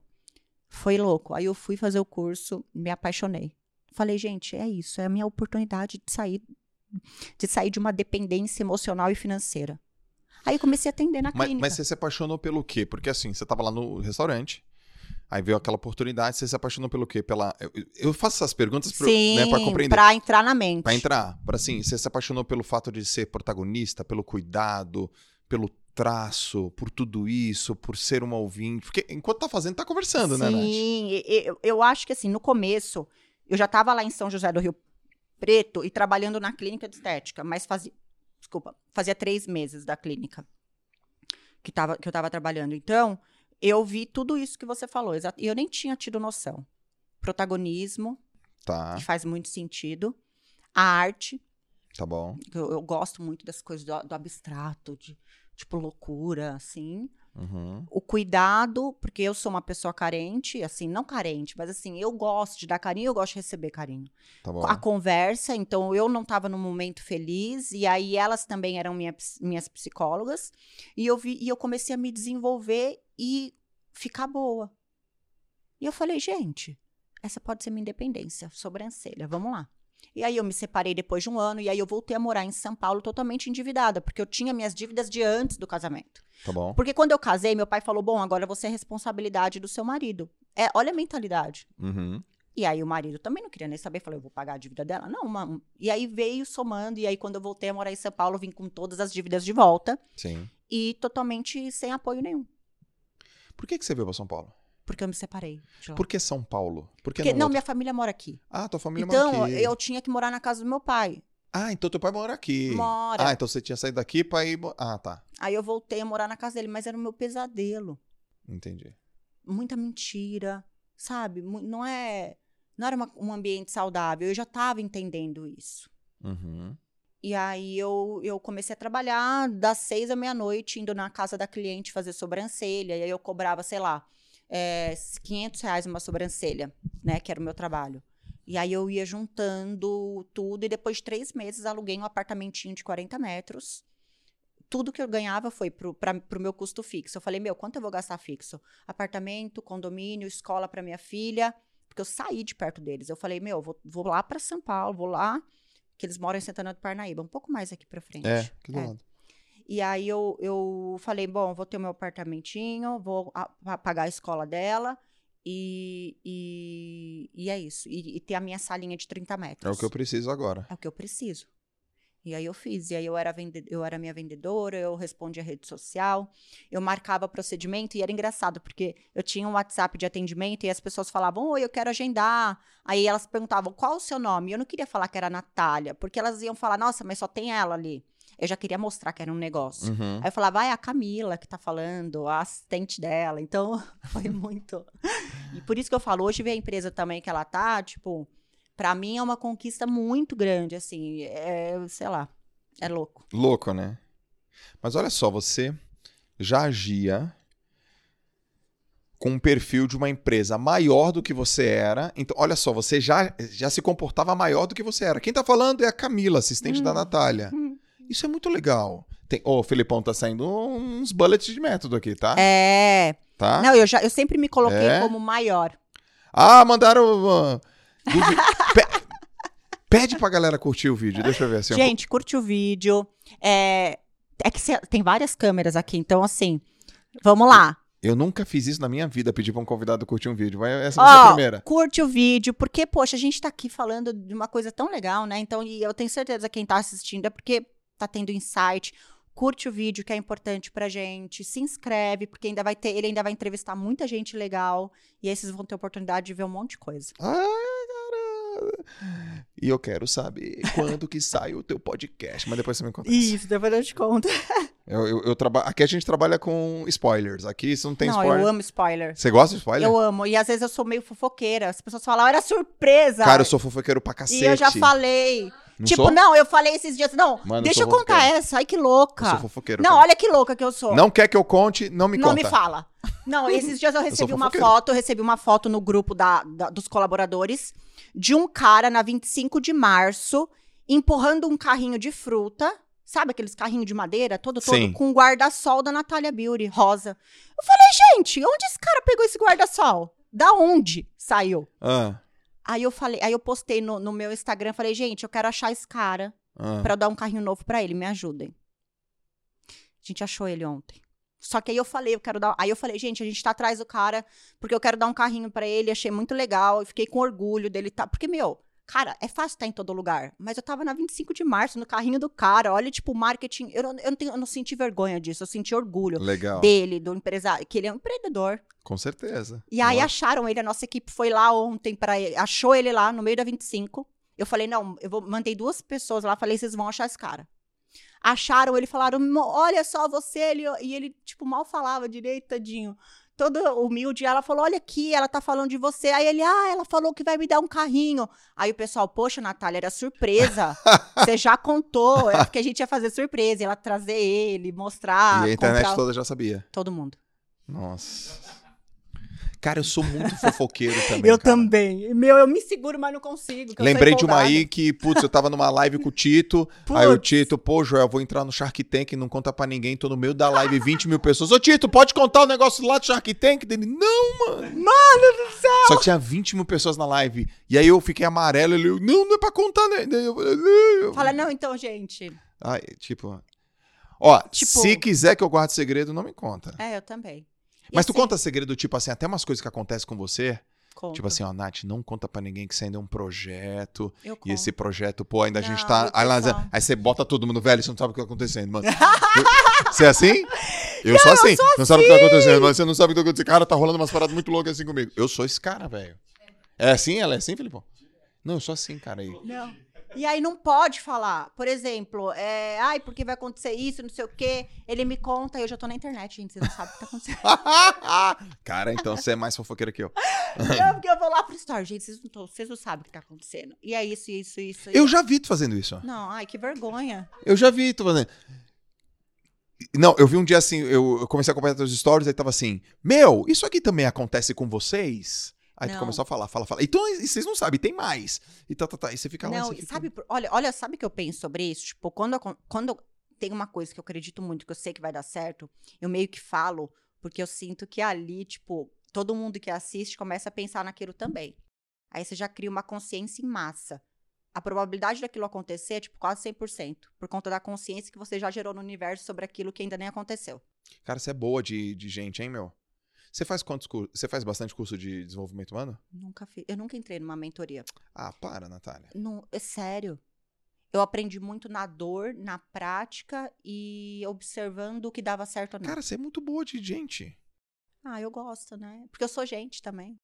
foi louco. Aí eu fui fazer o curso, me apaixonei. Falei, gente, é isso, é a minha oportunidade de sair de sair de uma dependência emocional e financeira. Aí eu comecei a atender na Mas, clínica. mas você se apaixonou pelo quê? Porque assim, você tava lá no restaurante, aí veio aquela oportunidade, você se apaixonou pelo quê? Pela... Eu, eu faço essas perguntas pra, Sim, né, compreender. pra entrar na mente. Pra entrar, para assim, você se apaixonou pelo fato de ser protagonista, pelo cuidado, pelo traço, por tudo isso, por ser uma ouvinte. Porque enquanto tá fazendo, tá conversando, né, Nath? Sim, eu, eu acho que assim, no começo, eu já estava lá em São José do Rio Preto e trabalhando na clínica de estética, mas fazia, desculpa, fazia três meses da clínica que, tava, que eu estava trabalhando. Então, eu vi tudo isso que você falou, e eu nem tinha tido noção. Protagonismo, Tá, que faz muito sentido. A arte, tá bom. eu, eu gosto muito das coisas do, do abstrato, de tipo loucura, assim Uhum. o cuidado, porque eu sou uma pessoa carente, assim, não carente, mas assim, eu gosto de dar carinho, eu gosto de receber carinho. Tá bom. A conversa, então eu não estava num momento feliz, e aí elas também eram minha minhas psicólogas, e eu vi, e eu comecei a me desenvolver e ficar boa. E eu falei, gente, essa pode ser minha independência, sobrancelha, vamos lá. E aí eu me separei depois de um ano, e aí eu voltei a morar em São Paulo totalmente endividada, porque eu tinha minhas dívidas de antes do casamento. Tá bom. Porque quando eu casei, meu pai falou: bom, agora você é responsabilidade do seu marido. É, olha a mentalidade. Uhum. E aí o marido também não queria nem saber, falou: eu vou pagar a dívida dela. Não, uma- e aí veio somando, e aí quando eu voltei a morar em São Paulo, vim com todas as dívidas de volta Sim. e totalmente sem apoio nenhum. Por que, que você veio pra São Paulo? Porque eu me separei. Por que São Paulo? Por que Porque, não, não, minha família mora aqui. Ah, tua família Então, mora aqui. eu tinha que morar na casa do meu pai. Ah, então teu pai mora aqui. Mora. Ah, então você tinha saído daqui pra ir... Ah, tá. Aí eu voltei a morar na casa dele, mas era o meu pesadelo. Entendi. muita mentira, sabe? Não é, não era uma- um ambiente saudável. Eu já estava entendendo isso. Uhum. E aí eu, eu comecei a trabalhar das seis à meia-noite, indo na casa da cliente fazer sobrancelha. E aí eu cobrava, sei lá, é, 500 reais uma sobrancelha, né? Que era o meu trabalho. E aí eu ia juntando tudo e depois de três meses aluguei um apartamentinho de 40 metros. Tudo que eu ganhava foi pro, pra, pro meu custo fixo. Eu falei, meu, quanto eu vou gastar fixo? Apartamento, condomínio, escola para minha filha. Porque eu saí de perto deles. Eu falei, meu, vou, vou lá para São Paulo, vou lá, que eles moram em Santana do Parnaíba, um pouco mais aqui para frente. É, aqui do É. lado. E aí eu, eu falei, bom, vou ter o meu apartamentinho, vou a- pa- pagar a escola dela e, e, e é isso. E, e ter a minha salinha de 30 metros. É o que eu preciso agora. É o que eu preciso. E aí eu fiz. E aí eu era, vende... eu era minha vendedora, eu respondia a rede social, eu marcava procedimento e era engraçado, porque eu tinha um WhatsApp de atendimento e as pessoas falavam, oi, eu quero agendar. Aí elas perguntavam, qual o seu nome? Eu não queria falar que era Natália, porque elas iam falar, nossa, mas só tem ela ali. Eu já queria mostrar que era um negócio. Uhum. Aí eu falava, vai, a Camila que tá falando, a assistente dela. Então, foi muito. E por isso que eu falo, hoje ver a empresa também que ela tá, tipo, pra mim é uma conquista muito grande, assim. É, sei lá, é louco. Louco, né? Mas olha só, você já agia com um perfil de uma empresa maior do que você era. Então, olha só, você já, já se comportava maior do que você era. Quem tá falando é a Camila, assistente Hum. da Natália. Hum. Isso é muito legal. Tem... Ô, Felipão, tá saindo uns bullets de método aqui, tá? É. Tá? Não, eu, já, eu sempre me coloquei É? como maior. Ah, mandaram. uh, Pe- Pede pra galera curtir o vídeo, deixa eu ver assim. Gente, curte o vídeo. É, é que cê- tem várias câmeras aqui, então assim, vamos lá. Eu nunca fiz isso na minha vida, pedir pra um convidado curtir um vídeo. Vai, essa vai ser a primeira. curte o vídeo, porque, poxa, a gente tá aqui falando de uma coisa tão legal, né? Então, e eu tenho certeza que quem tá assistindo é porque tá tendo insight. Curte o vídeo, que é importante pra gente. Se inscreve, porque ainda vai ter, ele ainda vai entrevistar muita gente legal. E aí vocês vão ter oportunidade de ver um monte de coisa. Ai, cara. E eu quero saber quando que sai o teu podcast. Mas depois você me conta. isso. Depois eu te conto. Eu, eu, eu traba... Aqui a gente trabalha com spoilers. Aqui isso não tem Não, spoiler. eu amo spoiler. Você gosta de spoiler? Eu amo. E às vezes eu sou meio fofoqueira. As pessoas falam, era surpresa. Cara, eu sou fofoqueiro pra cacete. E eu já falei. Não tipo, sou? não, eu falei esses dias. Não, Mano, eu deixa eu contar fofoqueiro. essa. Ai, que Eu louca. sou fofoqueiro. Não, cara. olha que louca que eu sou. Não quer que eu conte, não me não conta. me fala. Não, esses dias eu recebi uma fofoqueiro. foto, eu recebi uma foto no grupo da, da- dos colaboradores de um cara na 25 de março empurrando um carrinho de fruta. Sabe aqueles carrinhos de madeira, todo, todo, Sim. com um guarda-sol da Natália Beauty, rosa. Eu falei, gente, onde esse cara pegou esse guarda-sol? Da onde saiu? Ah, Aí eu falei, aí eu postei no, no meu Instagram, falei, gente, eu quero achar esse cara ah. pra eu dar um carrinho novo pra ele, me ajudem. A gente achou ele ontem. Só que aí eu falei, eu quero dar. Aí eu falei, gente, a gente tá atrás do cara, porque eu quero dar um carrinho pra ele, achei muito legal, e fiquei com orgulho dele tá. Porque, meu, cara, é fácil estar em todo lugar. Mas eu tava na 25 de março, no carrinho do cara. Olha, tipo, o marketing. Eu não, eu não, tenho, eu não senti vergonha disso, eu senti orgulho Legal. dele, do empresário, que ele é um empreendedor. Com certeza. E aí Lógico. acharam ele, a nossa equipe foi lá ontem para achou ele lá no meio da 25. Eu falei, não, eu vou mandei duas pessoas lá, falei, vocês vão achar esse cara. Acharam ele, falaram, "Mo- olha só você, ele, e ele tipo mal falava direito, tadinho. Todo humilde, ela falou: Olha aqui, ela tá falando de você. Aí ele, ah, ela falou que vai me dar um carrinho. Aí o pessoal, poxa, Natália, era surpresa. Você já contou. É porque a gente ia fazer surpresa, ia lá trazer ele, mostrar. e a internet comprar- toda já sabia. Todo mundo. Nossa. Cara, eu sou muito fofoqueiro também. eu cara. também. Meu, eu me seguro, mas não consigo. Lembrei de uma aí que, putz, eu tava numa live com o Tito. aí o Putz. Tito, pô, Joel, vou entrar no Shark Tank, não conta pra ninguém. Tô no meio da live, 20 mil pessoas. Ô, Tito, pode contar o negócio lá do Shark Tank? Dele, não, mano. Mano do céu! Só tinha 20 mil pessoas na live. E aí eu fiquei amarelo. Ele, não, não é pra contar, né? Fala, não, então, gente. Ai, tipo. Ó, Tipo- se quiser que eu guarde segredo, não me conta. É, eu também. Mas tu assim, conta segredo, tipo assim, até umas coisas que acontecem com você. conto. Tipo assim, ó, Nath, não conta pra ninguém que você ainda é um projeto. eu E conto. esse projeto, pô, ainda a gente Não, tá. eu Aí, lá- aí você bota todo mundo, velho, você não sabe o que tá acontecendo, mano. você é assim? Eu sou assim. não sabe o que tá acontecendo, mas você não sabe o que tá acontecendo. Cara, tá rolando umas paradas muito loucas assim comigo. Eu sou esse cara, velho. É assim? Ela é assim, Felipão? Não, eu sou assim, cara aí. Não. E aí não pode falar. Por exemplo, é, ai, porque vai acontecer isso, não sei o quê. Ele me conta e eu já tô na internet, gente. Você não sabe o que tá acontecendo. cara, então você é mais fofoqueira que eu. não, porque eu vou lá pro story, gente. Vocês não, tão- vocês não sabem o que tá acontecendo. E é isso, isso, isso. Eu isso. já vi tu fazendo isso. Não, ai, que vergonha. Eu já vi tu fazendo. Não, eu vi um dia assim, eu, eu comecei a acompanhar teus stories, aí tava assim, meu, isso aqui também acontece com vocês? Aí tu Não. começou a falar, fala, fala. Então, e vocês não sabem, tem mais. E tá, tá, tá. E você fica lá, Não, e fica... sabe, olha, olha, sabe o que eu penso sobre isso? Tipo, quando, quando tem uma coisa que eu acredito muito, que eu sei que vai dar certo, eu meio que falo, porque eu sinto que ali, tipo, todo mundo que assiste começa a pensar naquilo também. Aí você já cria uma consciência em massa. A probabilidade daquilo acontecer é, tipo, quase 100%, por conta da consciência que você já gerou no universo sobre aquilo que ainda nem aconteceu. Cara, você é boa de, de gente, hein, meu? Você faz quantos cursos? Você faz bastante curso de desenvolvimento humano? Nunca fiz, eu nunca entrei numa mentoria. Ah, para, Natália. Não, é sério. Eu aprendi muito na dor, na prática e observando o que dava certo ou não. Cara, você é muito boa de gente. Ah, eu gosto, né? Porque eu sou gente também.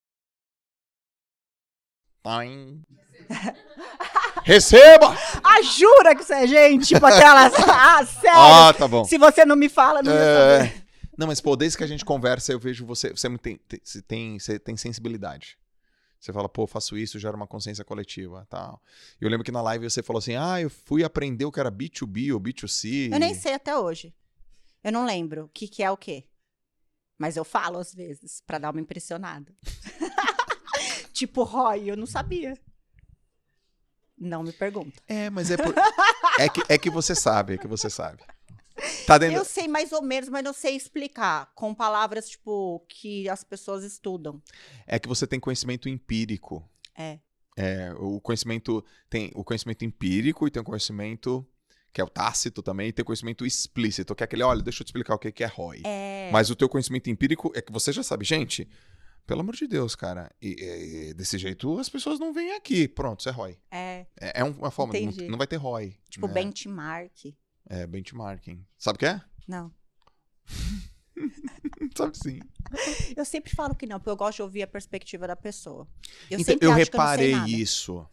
Taim. Receba! Ah, jura que você é gente? Tipo aquelas. ah, sério? Ah, tá bom. Se você não me fala, não vou saber. Não, mas pô, desde que a gente conversa, eu vejo você. Você é tem, você tem, você tem sensibilidade. Você fala, pô, faço isso, gera uma consciência coletiva, tal. Eu lembro que na live você falou assim, ah, eu fui aprender o que era B2B ou B2C. Eu nem sei até hoje. Eu não lembro o que, que é o quê. Mas eu falo às vezes, pra dar uma impressionada. tipo, Roy, eu não sabia. Não me pergunta. É, mas é por... é, que, é que você sabe, é que você sabe. Tá dentro... Eu sei mais ou menos, mas não sei explicar. Com palavras, tipo, que as pessoas estudam. É que você tem conhecimento empírico. É. É, o conhecimento tem o conhecimento empírico e tem o conhecimento que é o tácito também, e tem o conhecimento explícito, que é aquele, olha, deixa eu te explicar o que que é ROI. É. Mas o teu conhecimento empírico é que você já sabe, gente, pelo amor de Deus, cara, e, e- desse jeito as pessoas não vêm aqui, pronto, isso é ROI. É. É, é um- uma forma, não, não vai ter ROI. Tipo, né? benchmark. É, benchmarking. Sabe o que é? Não. Sabe sim. Eu sempre falo que não, porque eu gosto de ouvir a perspectiva da pessoa. Eu Então, sempre eu eu reparei nada. isso.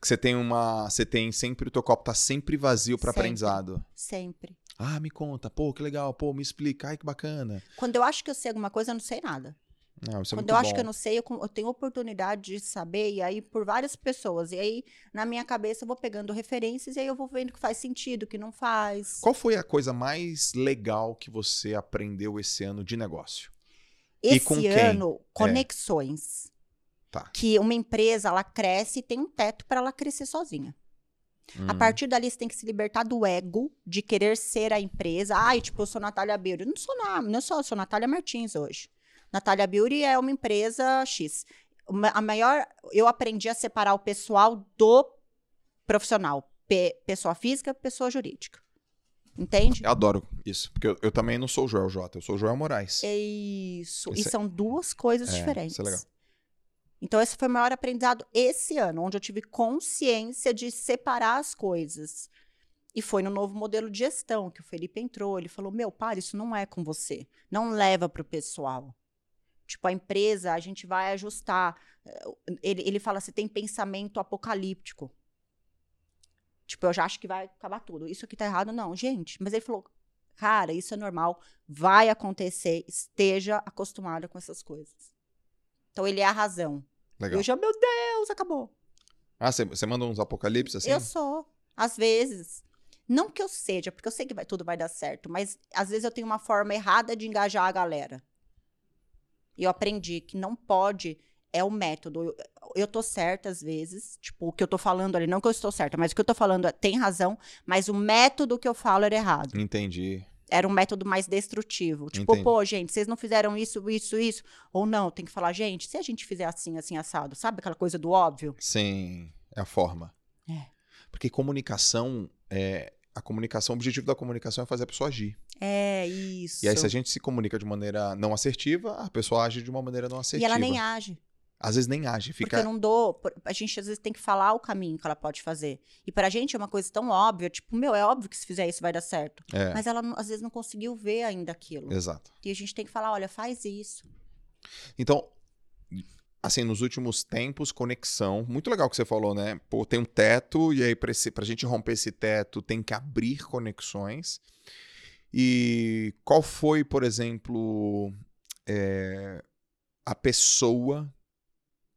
Que você tem uma. Você tem sempre. O teu copo tá sempre vazio pra Sempre. aprendizado. Sempre. Ah, me conta. Pô, que legal. Pô, me explica. Ai, que bacana. Quando eu acho que eu sei alguma coisa, eu não sei nada. Não, isso é Quando muito eu bom. acho que eu não sei, eu, eu tenho oportunidade de saber, e aí por várias pessoas. E aí, na minha cabeça, eu vou pegando referências e aí eu vou vendo que faz sentido, que não faz. Qual foi a coisa mais legal que você aprendeu esse ano de negócio? E Esse com quem? ano, conexões. Tá. Que uma empresa, ela cresce e tem um teto para ela crescer sozinha. A Hum, partir dali, você tem que se libertar do ego de querer ser a empresa. Ai, tipo, eu sou Natália Beauty. Eu não sou nada, não sou, eu sou Natália Martins hoje. Natália Beauty é uma empresa X. A maior, eu aprendi a separar o pessoal do profissional. Pe- pessoa física, pessoa jurídica. Entende? Eu adoro isso. Porque eu, eu também não sou o Joel J, eu sou o Joel Moraes. É isso. Isso e é- são duas coisas É, diferentes. isso é legal. Então, esse foi o maior aprendizado esse ano, onde eu tive consciência de separar as coisas. E foi no novo modelo de gestão que o Felipe entrou. Ele falou: Meu, para, isso não é com você. Não leva para o pessoal. Tipo, a empresa, a gente vai ajustar. Eh, Ele, ele fala: Você tem pensamento apocalíptico. Tipo, eu já acho que vai acabar tudo. Isso aqui tá errado, não, gente. Mas ele falou: Cara, isso é normal, vai acontecer, esteja acostumada com essas coisas. Então, ele é a razão. Legal. Eu já, meu Deus, acabou. Ah, você- você manda uns apocalipse assim? Eu sou, às vezes. Não que eu seja, porque eu sei que vai- tudo vai dar certo, mas às vezes eu tenho uma forma errada de engajar a galera. E eu aprendi que não pode, é o método. Eu, eu tô certa às vezes, tipo, o que eu tô falando ali, não que eu estou certa, mas o que eu tô falando é- tem razão, mas o método que eu falo era errado. Entendi. Era um método mais destrutivo. Tipo, Entendi. pô, gente, vocês não fizeram isso, isso, isso. Ou não, tem que falar, gente, se a gente fizer assim, assim, assado, sabe aquela coisa do óbvio? Sim, é a forma. É. Porque comunicação é. A comunicação, o objetivo da comunicação é fazer a pessoa agir. É isso. E aí, se a gente se comunica de maneira não assertiva, a pessoa age de uma maneira não E assertiva. ela nem age. Às vezes nem age, Porque fica. eu não dou. A gente às vezes tem que falar o caminho que ela pode fazer. E pra gente é uma coisa tão óbvia, tipo, meu, é óbvio que se fizer isso vai dar certo. É, Mas ela às vezes não conseguiu ver ainda aquilo. exato. E a gente tem que falar, olha, faz isso. Então, assim, nos últimos tempos, conexão. Muito legal que você falou, né? Pô, tem um teto, e aí, pra, esse, pra gente romper esse teto, tem que abrir conexões. E qual foi, por exemplo, é, a pessoa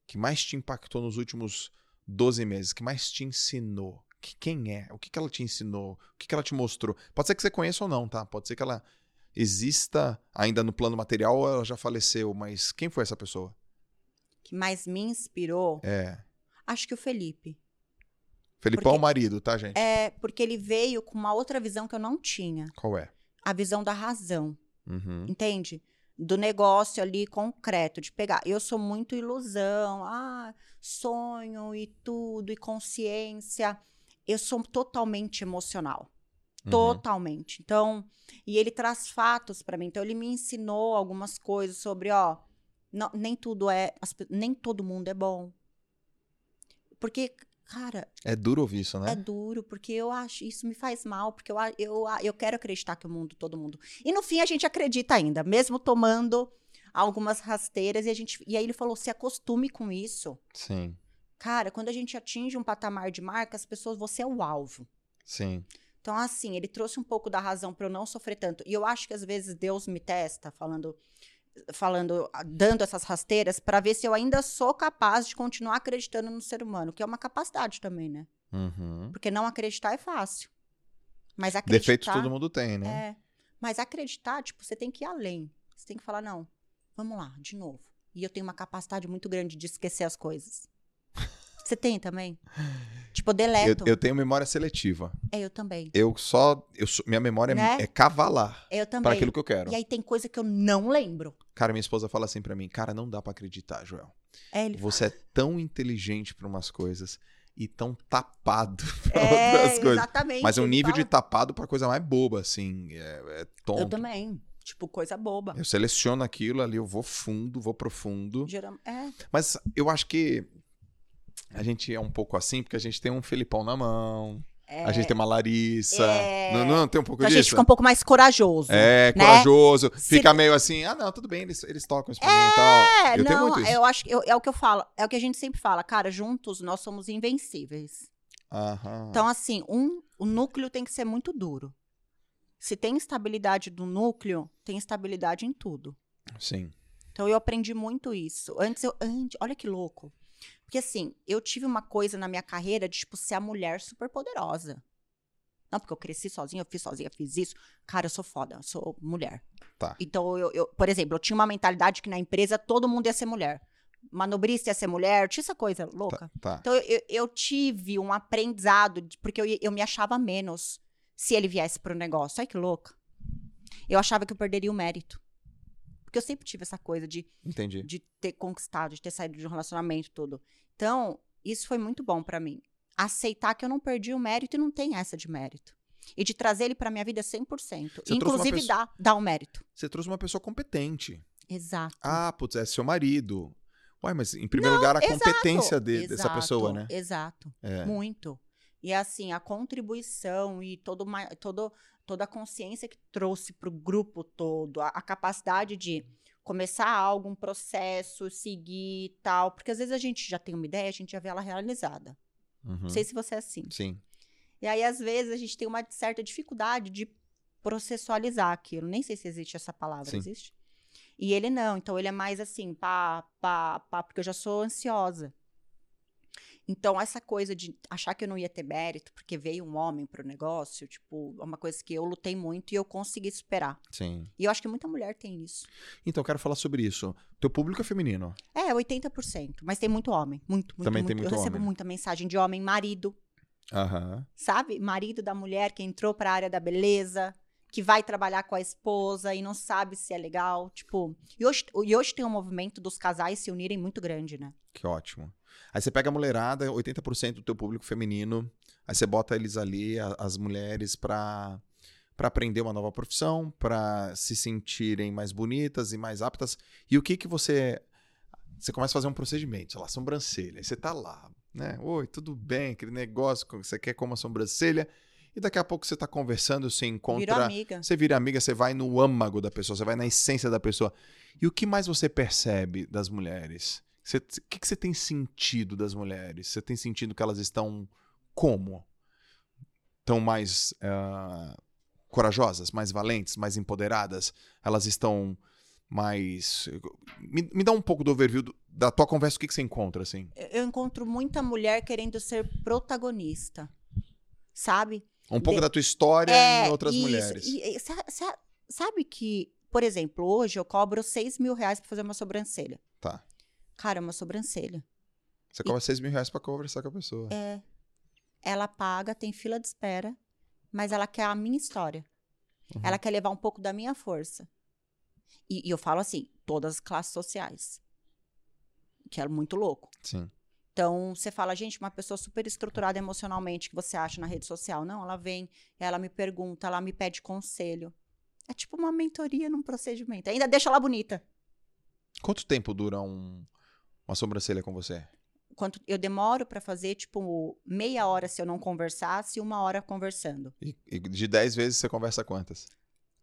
que mais te impactou nos últimos 12 meses, que mais te ensinou? Que, quem é? O que, que ela te ensinou? O que, que ela te mostrou? Pode ser que você conheça ou não, tá? Pode ser que ela exista ainda no plano material ou ela já faleceu, mas quem foi essa pessoa? Que mais me inspirou, É. acho que o Felipe. Felipão, Porque- marido, tá, gente? É porque ele veio com uma outra visão que eu não tinha. Qual é? A visão da razão. Uhum. entende? Do negócio ali concreto, de pegar. Eu sou muito ilusão, ah, sonho e tudo, e consciência. Eu sou totalmente emocional. Uhum. Totalmente. Então, e ele traz fatos pra mim. Então, ele me ensinou algumas coisas sobre, ó, não- nem tudo é, as nem todo mundo é bom. Porque, Cara, É duro ouvir isso, né? é duro, porque eu acho, isso me faz mal, porque eu, eu, eu quero acreditar que o mundo, todo mundo. E no fim a gente acredita ainda, mesmo tomando algumas rasteiras, e, a gente, e aí ele falou: se acostume com isso. Sim, Cara, quando a gente atinge um patamar de marca, as pessoas, você é o alvo. sim. Então, assim, ele trouxe um pouco da razão para eu não sofrer tanto. E eu acho que às vezes Deus me testa, falando, falando, dando essas rasteiras, para ver se eu ainda sou capaz de continuar acreditando no ser humano, que é uma capacidade também, né? Uhum. Porque não acreditar é fácil. Mas acreditar. Defeitos todo mundo tem, né? É. Mas acreditar, tipo, você tem que ir além. Você tem que falar, não, vamos lá, de novo. E eu tenho uma capacidade muito grande de esquecer as coisas. Você tem também? Tipo, eu Eu, deleto. eu tenho memória seletiva. É, eu também. Eu só. Eu minha memória é- Né? é cavalar eu para também. aquilo que eu quero. E aí tem coisa que eu não lembro. Cara, minha esposa fala assim pra mim: Cara, não dá pra acreditar, Joel. É, ele Você é tão inteligente pra umas coisas e tão tapado pra É, outras coisas. exatamente. Mas é um nível de fala. tapado pra coisa mais boba, assim. É, é tonto. Eu também. Tipo, coisa boba. Eu seleciono aquilo ali, eu vou fundo, vou profundo. Geram- É, Mas eu acho que a gente é um pouco assim, porque a gente tem um Felipão na mão, é. a gente tem uma Larissa. É. Não, não tem um pouco Então a disso? gente fica um pouco mais corajoso. É, né? corajoso. Se- Fica meio assim, ah, não, tudo bem, eles, eles tocam isso pra mim e tal. É, Eu tenho não, muito isso. eu acho que eu- é o que eu falo, é o que a gente sempre fala, cara, juntos nós somos invencíveis. Aham. Então, assim, um, o núcleo tem que ser muito duro. Se tem estabilidade do núcleo, tem estabilidade em tudo. Sim. Então eu aprendi muito isso. Antes eu. Antes, olha que louco. Porque assim, eu tive uma coisa na minha carreira de, tipo, ser a mulher super poderosa. Não, porque eu cresci sozinha, eu fiz sozinha, fiz isso. Cara, eu sou foda, eu sou mulher. Tá. Então, eu, eu- por exemplo, eu tinha uma mentalidade que na empresa todo mundo ia ser mulher. Manobrista ia ser mulher, tinha essa coisa louca. Tá, tá. Então, eu, eu- eu tive um aprendizado, porque eu, eu me achava menos se ele viesse pro negócio. Ai, que louca. Eu achava que eu perderia o mérito. Porque eu sempre tive essa coisa de, Entendi. de ter conquistado, de ter saído de um relacionamento e tudo. Então, isso foi muito bom pra mim. Aceitar que eu não perdi o mérito e não tem essa de mérito. E de trazer ele pra minha vida 100%. Você Inclusive, pessoa- dar, dar o mérito. Você trouxe uma pessoa competente. Exato. Ah, putz, é seu marido. Uai, mas em primeiro lugar, a competência de- dessa Exato, pessoa, né? Exato. É. Muito. E assim, a contribuição e todo, todo, toda a consciência que trouxe para o grupo todo, a, a capacidade de começar algo, um processo, seguir e tal. Porque às vezes a gente já tem uma ideia, a gente já vê ela realizada. Uhum. Não sei se você é assim. Sim. E aí, às vezes, a gente tem uma certa dificuldade de processualizar aquilo. Nem sei se existe essa palavra, Sim. existe? E ele não, então ele é mais assim, pá, pá, pá, porque eu já sou ansiosa. Então, essa coisa de achar que eu não ia ter mérito, porque veio um homem pro negócio, tipo, é uma coisa que eu lutei muito e eu consegui superar. Sim. E eu acho que muita mulher tem isso. Então, eu quero falar sobre isso. Teu público é feminino. É, 80%, mas tem muito homem, muito, muito, Também muito. tem muito eu recebo homem, né? muita mensagem de homem, marido, Aham. sabe? Marido da mulher que entrou para a área da beleza, que vai trabalhar com a esposa e não sabe se é legal, tipo. E hoje, e hoje tem um movimento dos casais se unirem muito grande, né? Que ótimo. Aí você pega a mulherada, 80% do teu público feminino, aí você bota eles ali, a- as mulheres, pra, pra aprender uma nova profissão, pra se sentirem mais bonitas e mais aptas. E o que que você... Você começa a fazer um procedimento, sei lá, sobrancelha. Aí você tá lá, né? Oi, tudo bem? Aquele negócio que você quer como uma sobrancelha. E daqui a pouco você tá conversando, você encontra... amiga. Você vira amiga, você vai no âmago da pessoa, você vai na essência da pessoa. E o que mais você percebe das mulheres? Você- O que, que você tem sentido das mulheres? Você tem sentido que elas estão como? Estão mais ah, corajosas, mais valentes, mais empoderadas? Elas estão mais. Me, me dá um pouco do overview do- da tua conversa, o que, que você encontra, assim? Eu- encontro muita mulher querendo ser protagonista. Sabe? Um pouco De- da tua história É, em outras isso. mulheres. E- e sa- sa- sabe que, por exemplo, hoje eu cobro 6 mil reais pra fazer uma sobrancelha. Tá. Cara, é uma sobrancelha. Você cobra 6 mil reais pra conversar com a pessoa. É. Ela paga, tem fila de espera, mas ela quer a minha história. Uhum. Ela quer levar um pouco da minha força. E, e eu falo assim, todas as classes sociais. Que é muito louco. Sim. Então, você fala, gente, uma pessoa super estruturada emocionalmente que você acha na rede social. Não, ela vem, ela me pergunta, ela me pede conselho. É tipo uma mentoria num procedimento. Ainda deixa ela bonita. Quanto tempo dura um- uma sobrancelha com você? quanto eu demoro pra fazer, tipo, meia hora se eu não conversasse e uma hora conversando. E, e de 10 vezes você conversa quantas?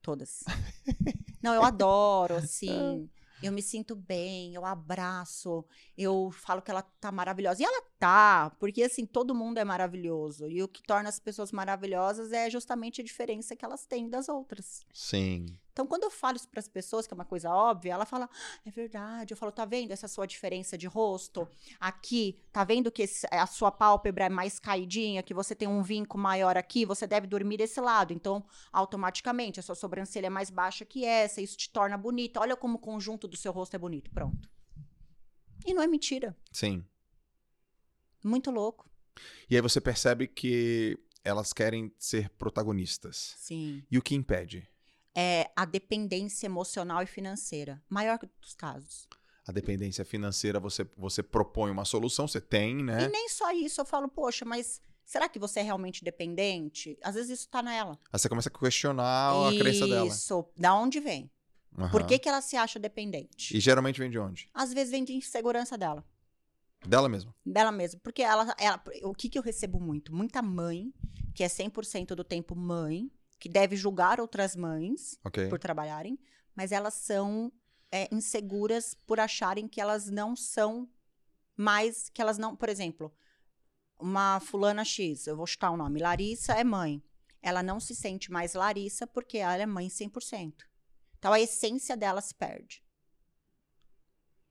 Todas. Não, eu adoro, assim. Eu me sinto bem, eu abraço, eu falo que ela tá maravilhosa. E ela tá, porque assim, todo mundo é maravilhoso. E o que torna as pessoas maravilhosas é justamente a diferença que elas têm das outras. Sim. Então, quando eu falo isso para as pessoas, que é uma coisa óbvia, ela fala: "Ah, é verdade. Eu falo: tá vendo essa sua diferença de rosto? Aqui, tá vendo que esse- a sua pálpebra é mais caidinha, que você tem um vinco maior aqui, você deve dormir desse lado. Então, automaticamente, a sua sobrancelha é mais baixa que essa, isso te torna bonita. Olha como o conjunto do seu rosto é bonito. Pronto. E não é mentira. Sim. Muito louco. E aí você percebe que elas querem ser protagonistas. Sim. E o que impede? É a dependência emocional e financeira. Maior dos casos. A dependência financeira, você, você propõe uma solução, você tem, né? E nem só isso, eu falo, poxa, mas será que você é realmente dependente? Às vezes isso tá nela. Aí você começa a questionar a crença dela. Isso, da onde vem? Por Aham. que, que ela se acha dependente? E geralmente vem de onde? Às vezes vem de insegurança dela, Dela mesma. dela mesma. Porque ela, ela- o que, que eu recebo muito? Muita mãe, que é 100% do tempo mãe, que deve julgar outras mães Ok. por trabalharem, mas elas são é, inseguras por acharem que elas não são mais, que elas não, por exemplo, uma fulana X, eu vou chutar o nome, Larissa é mãe. Ela não se sente mais Larissa porque ela é mãe 100%. Então a essência dela se perde.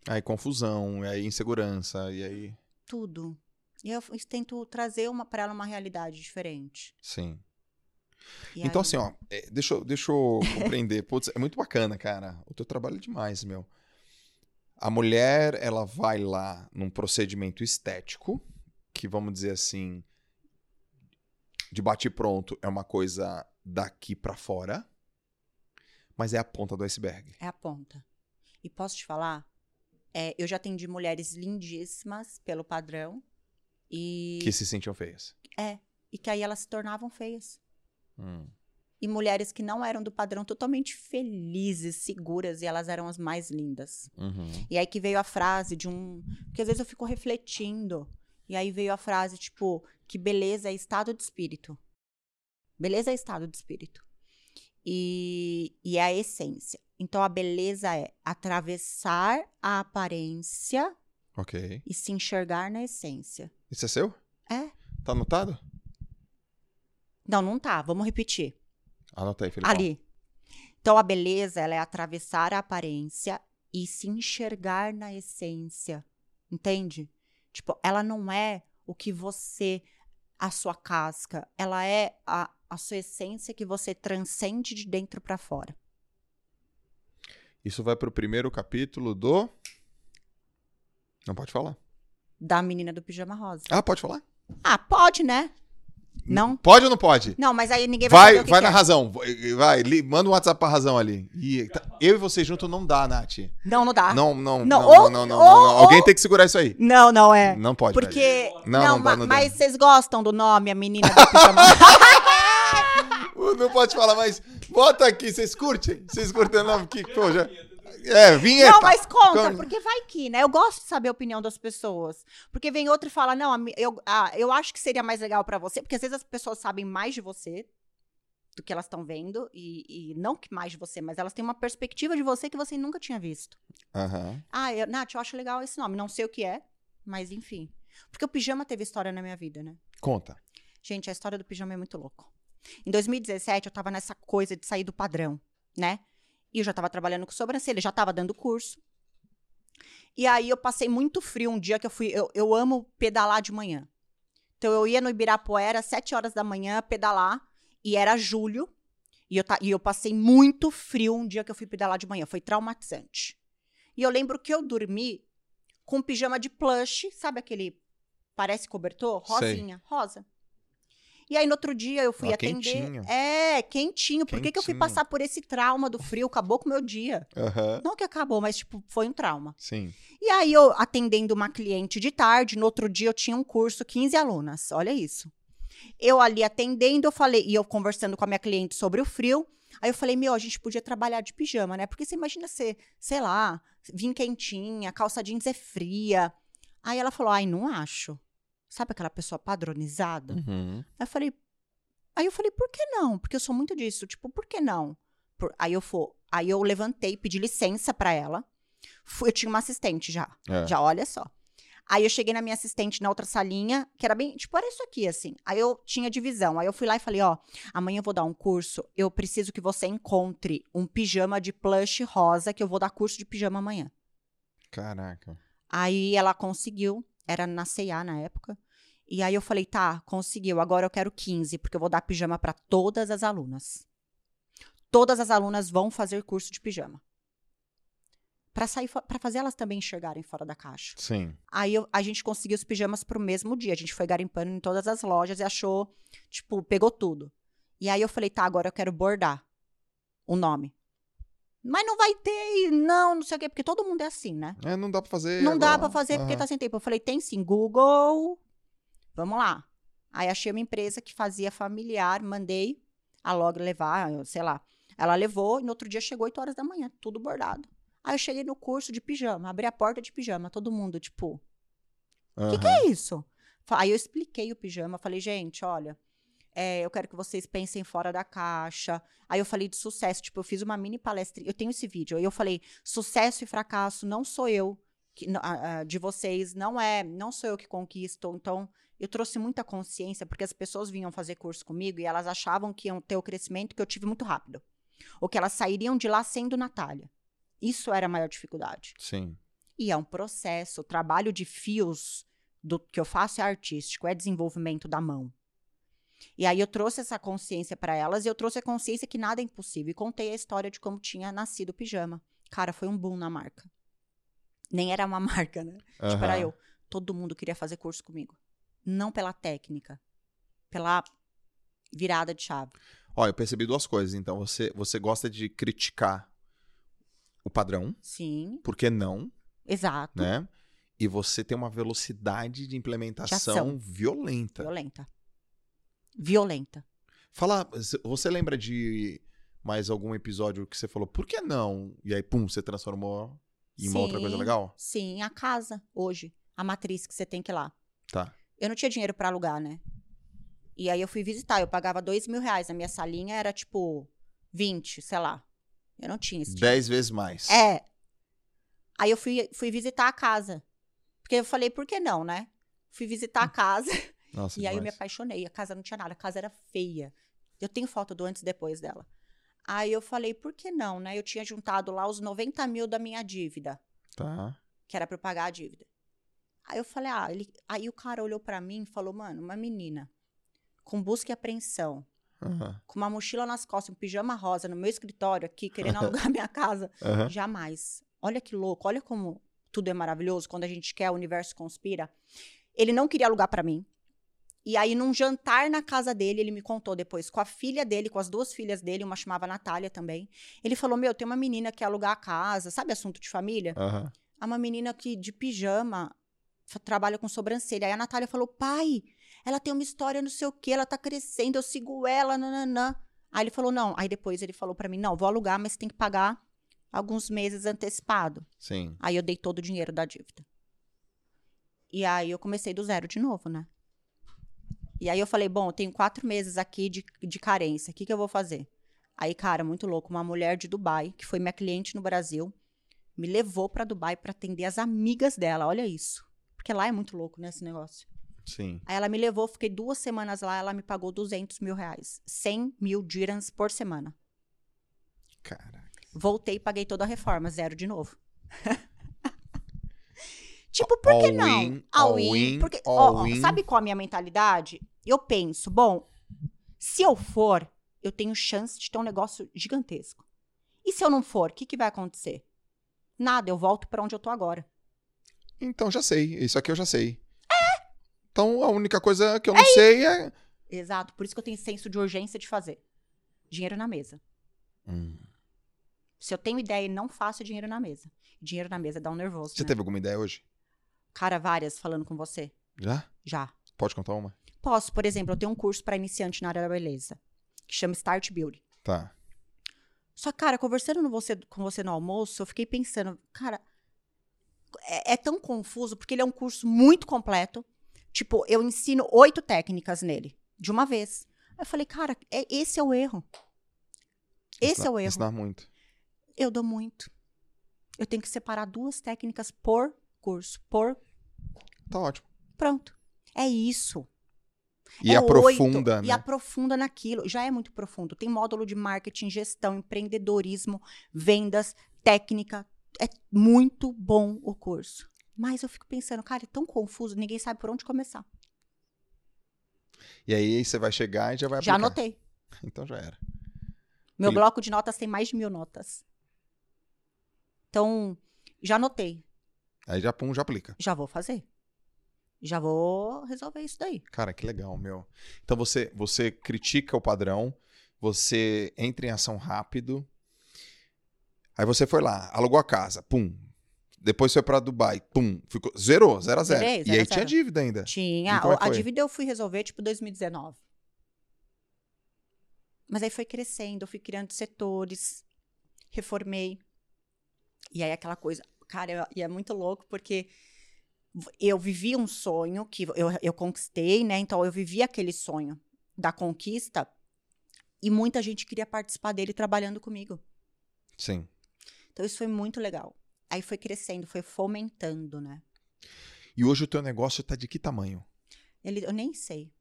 Aí confusão, e aí insegurança, e aí. Tudo. E eu tento trazer uma para ela uma realidade diferente. Sim. E então, aí- assim, ó, é, deixa, eu- deixa eu compreender. Putz, é muito bacana, cara. O teu trabalho é demais, meu. A mulher, ela vai lá num procedimento estético, que vamos dizer assim, de bate pronto, é uma coisa daqui pra fora, mas é a ponta do iceberg. É a ponta. E posso te falar? É, eu já atendi mulheres lindíssimas pelo padrão. E, Que se sentiam feias. é, e que aí elas se tornavam feias. Hum. E mulheres que não eram do padrão totalmente felizes, seguras, e elas eram as mais lindas. Uhum. E aí que veio a frase de um. Porque às vezes eu fico refletindo. E aí veio a frase, tipo, que beleza é estado de espírito. Beleza é estado de espírito. E, e é a essência. Então a beleza é atravessar a aparência Ok. e se enxergar na essência. Isso é seu? É? Tá anotado? Não, não tá. Vamos repetir. Anota aí, Felipe. Ali. Então a beleza, ela é atravessar a aparência e se enxergar na essência. Entende? Tipo, ela não é o que você a sua casca, ela é a, a sua essência que você transcende de dentro pra fora. Isso vai pro primeiro capítulo do. Não pode falar. Da menina do pijama rosa. Ah, pode falar? Ah, pode, né? Não? Pode ou não pode? Não, mas aí ninguém vai, Vai, o que vai que na é. razão. Vai, li- manda um WhatsApp pra razão ali. E tá- eu e você junto não dá, Nath. Não, não dá. Não, não, não, Não, não, ou- não, não, ou- não. Alguém ou- tem que segurar isso aí. Não, não é. Não pode. Porque. Não, Não, não dá, não dá. mas vocês gostam do nome, a menina do pijama? Não pode falar, mas bota aqui, vocês curtem? Vocês curtem não? Que, pô, já... É, vinheta. Não, mas conta, porque vai que, né? Eu gosto de saber a opinião das pessoas. Porque vem outro e fala, não, eu, ah, eu acho que seria mais legal pra você, porque às vezes as pessoas sabem mais de você do que elas estão vendo, e, e não que mais de você, mas elas têm uma perspectiva de você que você nunca tinha visto. Aham. Ah, eu, Nath, eu acho legal esse nome, não sei o que é, mas enfim. Porque o pijama teve história na minha vida, né? Conta. Gente, a história do pijama é muito louco. Em 2017, eu tava nessa coisa de sair do padrão, né? E eu já tava trabalhando com sobrancelha, já tava dando curso. E aí eu passei muito frio um dia que eu fui. Eu, eu amo pedalar de manhã. Então eu ia no Ibirapuera às 7 horas da manhã pedalar, e era julho. E eu, e eu passei muito frio um dia que eu fui pedalar de manhã. Foi traumatizante. E eu lembro que eu dormi com um pijama de plush, sabe aquele. Parece cobertor? Sei. Rosinha, rosa. E aí, no outro dia, eu fui Ah, atender. quentinho. É, quentinho. Por que, que eu fui passar por esse trauma do frio? Acabou com o meu dia. Aham. Não que acabou, mas, tipo, foi um trauma. Sim. E aí, eu atendendo uma cliente de tarde, no outro dia eu tinha um curso, 15 alunas. Olha isso. Eu ali atendendo, eu falei, e eu conversando com a minha cliente sobre o frio. Aí eu falei, meu, a gente podia trabalhar de pijama, né? Porque você imagina ser, sei lá, vir quentinha, calça jeans é fria. Aí ela falou: ai, não acho. Sabe aquela pessoa padronizada? Uhum. Aí eu falei, aí eu falei, por que não? Porque eu sou muito disso, tipo, por que não? Por- aí eu for, aí eu levantei, pedi licença pra ela. Fui- eu tinha uma assistente já, É. já olha só. Aí eu cheguei na minha assistente na outra salinha, que era bem, tipo, era isso aqui assim. Aí eu tinha divisão. Aí eu fui lá e falei, ó, amanhã eu vou dar um curso, eu preciso que você encontre um pijama de plush rosa que eu vou dar curso de pijama amanhã. Caraca. Aí ela conseguiu, era na C&A na época. E aí eu falei, tá, conseguiu, agora eu quero 15, porque eu vou dar pijama para todas as alunas. Todas as alunas vão fazer curso de pijama. Para sair para fazer elas também enxergarem fora da caixa. Sim. Aí eu- a gente conseguiu os pijamas pro mesmo dia. A gente foi garimpando em todas as lojas e achou, tipo, pegou tudo. E aí eu falei, tá, agora eu quero bordar o nome. Mas não vai ter, não, não sei o quê, porque todo mundo é assim, né? É, não dá pra fazer. Não dá agora. pra fazer porque tá sem tempo. Eu falei, tem sim, Google. Vamos lá. Aí achei uma empresa que fazia familiar, mandei a log levar, sei lá. Ela levou e no outro dia chegou 8 horas da manhã, tudo bordado. Aí eu cheguei no curso de pijama, abri a porta de pijama, todo mundo, tipo, o que, que Aham. é isso? Aí eu expliquei o pijama, falei, gente, olha, é, eu quero que vocês pensem fora da caixa. Aí eu falei de sucesso, tipo, eu fiz uma mini palestra, eu tenho esse vídeo, aí eu falei, sucesso e fracasso não sou eu que, de vocês, não é, não sou eu que conquisto, então eu trouxe muita consciência, porque as pessoas vinham fazer curso comigo e elas achavam que iam ter o crescimento que eu tive muito rápido. Ou que elas sairiam de lá sendo Natália. Isso era a maior dificuldade. Sim. E é um processo. O trabalho de fios do que eu faço é artístico, é desenvolvimento da mão. E aí eu trouxe essa consciência para elas e eu trouxe a consciência que nada é impossível. E contei a história de como tinha nascido o pijama. Cara, foi um boom na marca. Nem era uma marca, né? Tipo, era eu. Todo mundo queria fazer curso comigo. Não pela técnica, pela virada de chave. Ó, eu percebi duas coisas. Então, você, você gosta de criticar o padrão, Sim, por que não, exato. né? E você tem uma velocidade de implementação ação. violenta. Violenta. Violenta. Fala, você lembra de mais algum episódio que você falou, por que não? E aí, pum, você transformou em uma outra coisa Sim. legal? Sim, a casa, hoje. A matriz que você tem que ir lá. Tá. Eu não tinha dinheiro pra alugar, né? E aí eu fui visitar. Eu pagava dois mil reais. A minha salinha era tipo 20, sei lá. Eu não tinha esse dinheiro. Dez vezes mais. É. Aí eu fui, fui visitar a casa. Porque eu falei, por que não, né? Fui visitar a casa. Nossa, e aí eu me demais. apaixonei. A casa não tinha nada. A casa era feia. Eu tenho foto do antes e depois dela. Aí eu falei, por que não, né? Eu tinha juntado lá os 90 mil da minha dívida Tá. que era pra eu pagar a dívida. Aí eu falei, ah, ele... aí o cara olhou pra mim e falou, mano, uma menina com busca e apreensão, Aham. com uma mochila nas costas, um pijama rosa no meu escritório aqui, querendo alugar minha casa, Aham. jamais. Olha que louco, olha como tudo é maravilhoso, quando a gente quer, o universo conspira. Ele não queria alugar pra mim. E aí, num jantar na casa dele, ele me contou depois, com a filha dele, com as duas filhas dele, uma chamava Natália também. Ele falou: Meu, tem uma menina que quer alugar a casa, sabe assunto de família? Aham. Há uma menina que de pijama trabalha com sobrancelha. Aí a Natália falou: pai, ela tem uma história não sei o quê, ela tá crescendo, eu sigo ela, nananã. Aí ele falou: não. Aí depois ele falou pra mim: não, vou alugar, mas tem que pagar alguns meses antecipado. Sim. Aí eu dei todo o dinheiro da dívida. E aí eu comecei do zero de novo, né? E aí eu falei, bom, eu tenho quatro meses aqui de, de carência, o que, que eu vou fazer? Aí, cara, muito louco, uma mulher de Dubai, que foi minha cliente no Brasil, me levou pra Dubai pra atender as amigas dela, olha isso. Porque lá é muito louco, né, esse negócio. Sim. Aí ela me levou, fiquei duas semanas lá, ela me pagou 200 mil reais. 100 mil dirhams por semana. Caraca. Voltei e paguei toda a reforma, zero de novo. tipo, por que All não? in, all in, porque, all ó, ó, in. sabe qual a minha mentalidade? Eu penso, bom, se eu for, eu tenho chance de ter um negócio gigantesco. E se eu não for, o que, que vai acontecer? Nada, eu volto pra onde eu tô agora. Então já sei. Isso aqui eu já sei. É. Então a única coisa que eu não sei é. Exato, por isso que eu tenho senso de urgência de fazer. Dinheiro na mesa. Hum. Se eu tenho ideia e não faço, é dinheiro na mesa. Dinheiro na mesa dá um nervoso. Você né? teve alguma ideia hoje? Cara, várias falando com você. Já? Já. Pode contar uma? Posso, por exemplo, eu tenho um curso para iniciante na área da beleza, que chama Start Beauty. Tá. Só, cara, conversando no você- com você no almoço, eu fiquei pensando, cara, é, é tão confuso, porque ele é um curso muito completo. Tipo, eu ensino oito técnicas nele, de uma vez. Aí eu falei, cara, é, esse é o erro. Esse Ensinar- é o erro. Ensinar muito. Eu dou muito. Eu tenho que separar duas técnicas por curso, por Tá ótimo. pronto. É isso. E é aprofunda, oito, né? E aprofunda naquilo. Já é muito profundo. Tem módulo de marketing, gestão, empreendedorismo, vendas, técnica. É muito bom o curso. Mas eu fico pensando, cara, é tão confuso, ninguém sabe por onde começar. E aí você vai chegar e já vai Já aplicar. anotei. Então já era. Meu Felipe. bloco de notas tem mais de mil notas. Então, já anotei. Aí já pum, já aplica. Já vou fazer. Já vou resolver isso daí. Cara, que legal, meu. Então você, você critica o padrão, você entra em ação rápido. Aí você foi lá, alugou a casa, pum. Depois foi pra Dubai, pum. Ficou, zerou, zero a zero. Zerei, e zero aí a tinha zero. dívida ainda. Tinha. E é a foi? dívida eu fui resolver, tipo, 2019. Mas aí foi crescendo, eu fui criando setores, reformei. E aí aquela coisa. Cara, e é muito louco porque eu vivi um sonho que eu, eu conquistei, né? Então eu vivi aquele sonho da conquista e muita gente queria participar dele trabalhando comigo. Sim. Então isso foi muito legal. Aí foi crescendo, foi fomentando, né? E hoje o teu negócio tá de que tamanho? Ele, eu nem sei.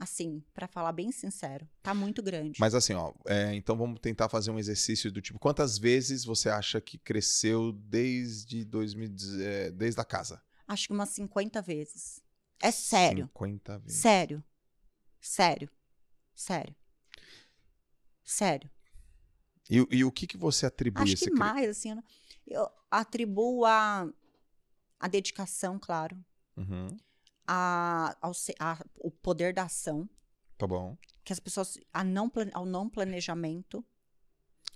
Assim, pra falar bem sincero, tá muito grande. Mas assim, ó, é, então vamos tentar fazer um exercício do tipo, quantas vezes você acha que cresceu desde 2010, é, desde a casa? Acho que umas 50 vezes. É sério. 50 vezes. Sério. Sério. Sério. Sério. E, e o que que você atribui Acho que cre- mais, assim, eu atribuo a, a dedicação, claro, Uhum, a, ao, a- o poder da ação, Tá bom. que as pessoas, a não, ao não planejamento.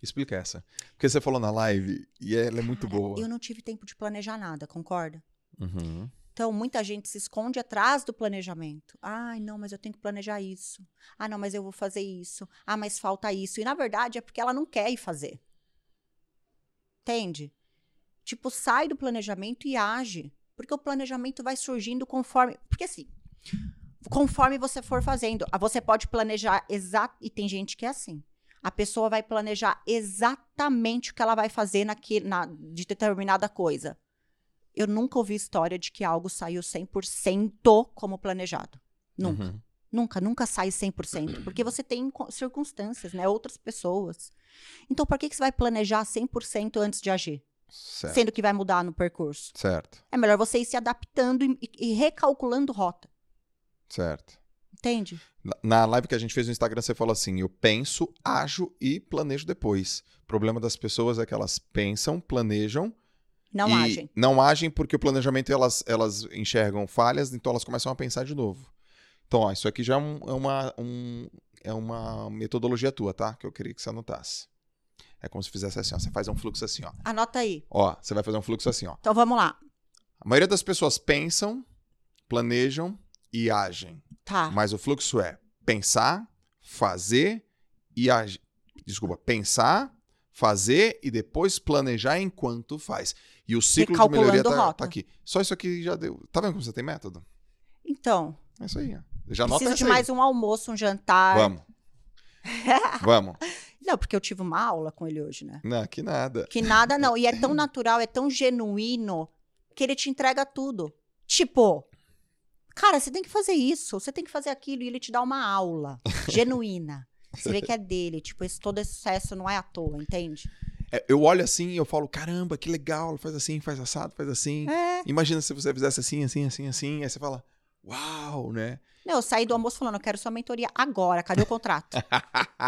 Explica essa. Porque você falou na live e ela é muito Cara, boa. Eu não tive tempo de planejar nada, concorda? Uhum. Então, muita gente se esconde atrás do planejamento. Ai, não, mas eu tenho que planejar isso. Ah, não, mas eu vou fazer isso. Ah, mas falta isso. E na verdade é porque ela não quer ir fazer. Entende? Tipo, sai do planejamento e age. Porque o planejamento vai surgindo conforme. Porque assim, conforme você for fazendo, você pode planejar exato. E tem gente que é assim. A pessoa vai planejar exatamente o que ela vai fazer naquele, na, de determinada coisa. Eu nunca ouvi história de que algo saiu 100% como planejado. Nunca. Uhum. Nunca, nunca sai 100%. Porque você tem circunstâncias, né? Outras pessoas. Então, por que, que você vai planejar 100% antes de agir? Certo. Sendo que vai mudar no percurso. Certo. É melhor você ir se adaptando e, e recalculando rota. Certo. Entende? Na- Na live que a gente fez no Instagram, você falou assim: eu penso, ajo e planejo depois. O problema das pessoas é que elas pensam, planejam Não e agem. não agem porque o planejamento elas, elas enxergam falhas, então elas começam a pensar de novo. Então, ó, isso aqui já é, um- é uma, um- é uma metodologia tua, tá? Que eu queria que você anotasse. É como se fizesse assim, ó. Você faz um fluxo assim, ó. Anota aí. Ó, você vai fazer um fluxo assim, ó. Então, vamos lá. A maioria das pessoas pensam, planejam e agem. Tá. Mas o fluxo é pensar, fazer e agir. Desculpa, pensar, fazer e depois planejar enquanto faz. E o ciclo de melhoria tá, tá aqui. Só isso aqui já deu. Tá vendo como você tem método? Então, É isso aí. ó. Já anota preciso de aí. mais um almoço, um jantar. Vamos. Vamos. Não, porque eu tive uma aula com ele hoje, né? Não, que nada. Que nada não. E é tão natural, é tão genuíno, que ele te entrega tudo. Tipo, cara, você tem que fazer isso, você tem que fazer aquilo, e ele te dá uma aula genuína. Você vê que é dele, tipo, esse, todo esse sucesso não é à toa, entende? É, eu olho assim e eu falo, caramba, que legal. Faz assim, faz assado, faz assim. É. Imagina se você fizesse assim, assim, assim, assim. Aí você fala, uau, né? Não, eu saí do almoço falando, eu quero sua mentoria agora, cadê o contrato?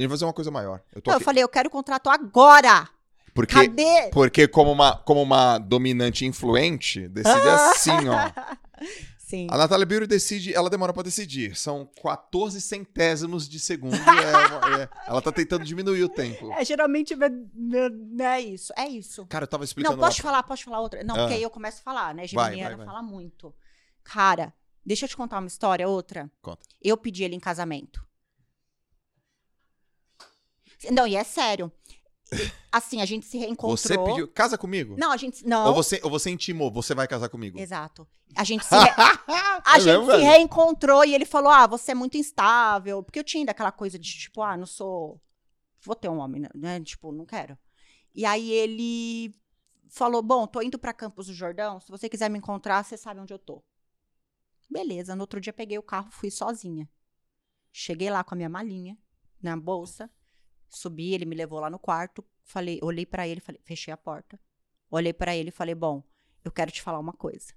a gente vai fazer uma coisa maior. Eu Não, eu falei, eu quero o contrato agora! Porque Cadê? Porque como uma, como uma dominante influente, decide assim, ó. Sim. A Natália Beauty decide, ela demora pra decidir. São 14 centésimos de segundo. é é- ela tá tentando diminuir o tempo. É, geralmente não é isso. É isso. Cara, eu tava explicando Não, lá posso falar, posso falar outra? Não, Ah. porque aí eu começo a falar, né? Vai, Geminiana vai, vai. fala muito. Cara, deixa eu te contar uma história, outra. Conta. Eu pedi ele em casamento. Não, e é sério. assim, a gente se reencontrou. Você pediu. Casa comigo? Não, a gente. Não. Ou você, ou você intimou, você vai casar comigo? Exato. A gente se, re- a É gente mesmo, se velho? reencontrou e ele falou: Ah, você é muito instável. Porque eu tinha ainda aquela coisa de tipo, ah, não sou. Vou ter um homem, né? né? Tipo, não quero. E aí ele falou: Bom, tô indo pra Campos do Jordão. Se você quiser me encontrar, você sabe onde eu tô. Beleza. No outro dia peguei o carro, fui sozinha. Cheguei lá com a minha malinha na bolsa. Subi, ele me levou lá no quarto. Falei, olhei pra ele, falei, fechei a porta. Olhei pra ele e falei: Bom, eu quero te falar uma coisa.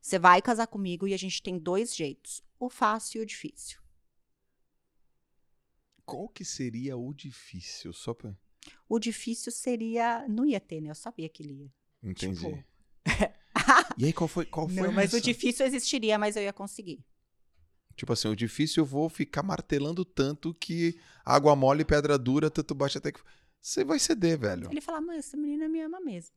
Você vai casar comigo e a gente tem dois jeitos: o fácil e o difícil. Qual que seria o difícil? Só pra. O difícil seria. Não ia ter, né? Eu sabia que ele ia. Entendi. Tipo, E aí, qual foi? Qual foi Não, mas o difícil existiria, mas eu ia conseguir. Tipo assim, o difícil eu vou ficar martelando tanto que água mole, pedra dura, tanto bate até que. Você vai ceder, velho. Ele falava, mas essa menina me ama mesmo.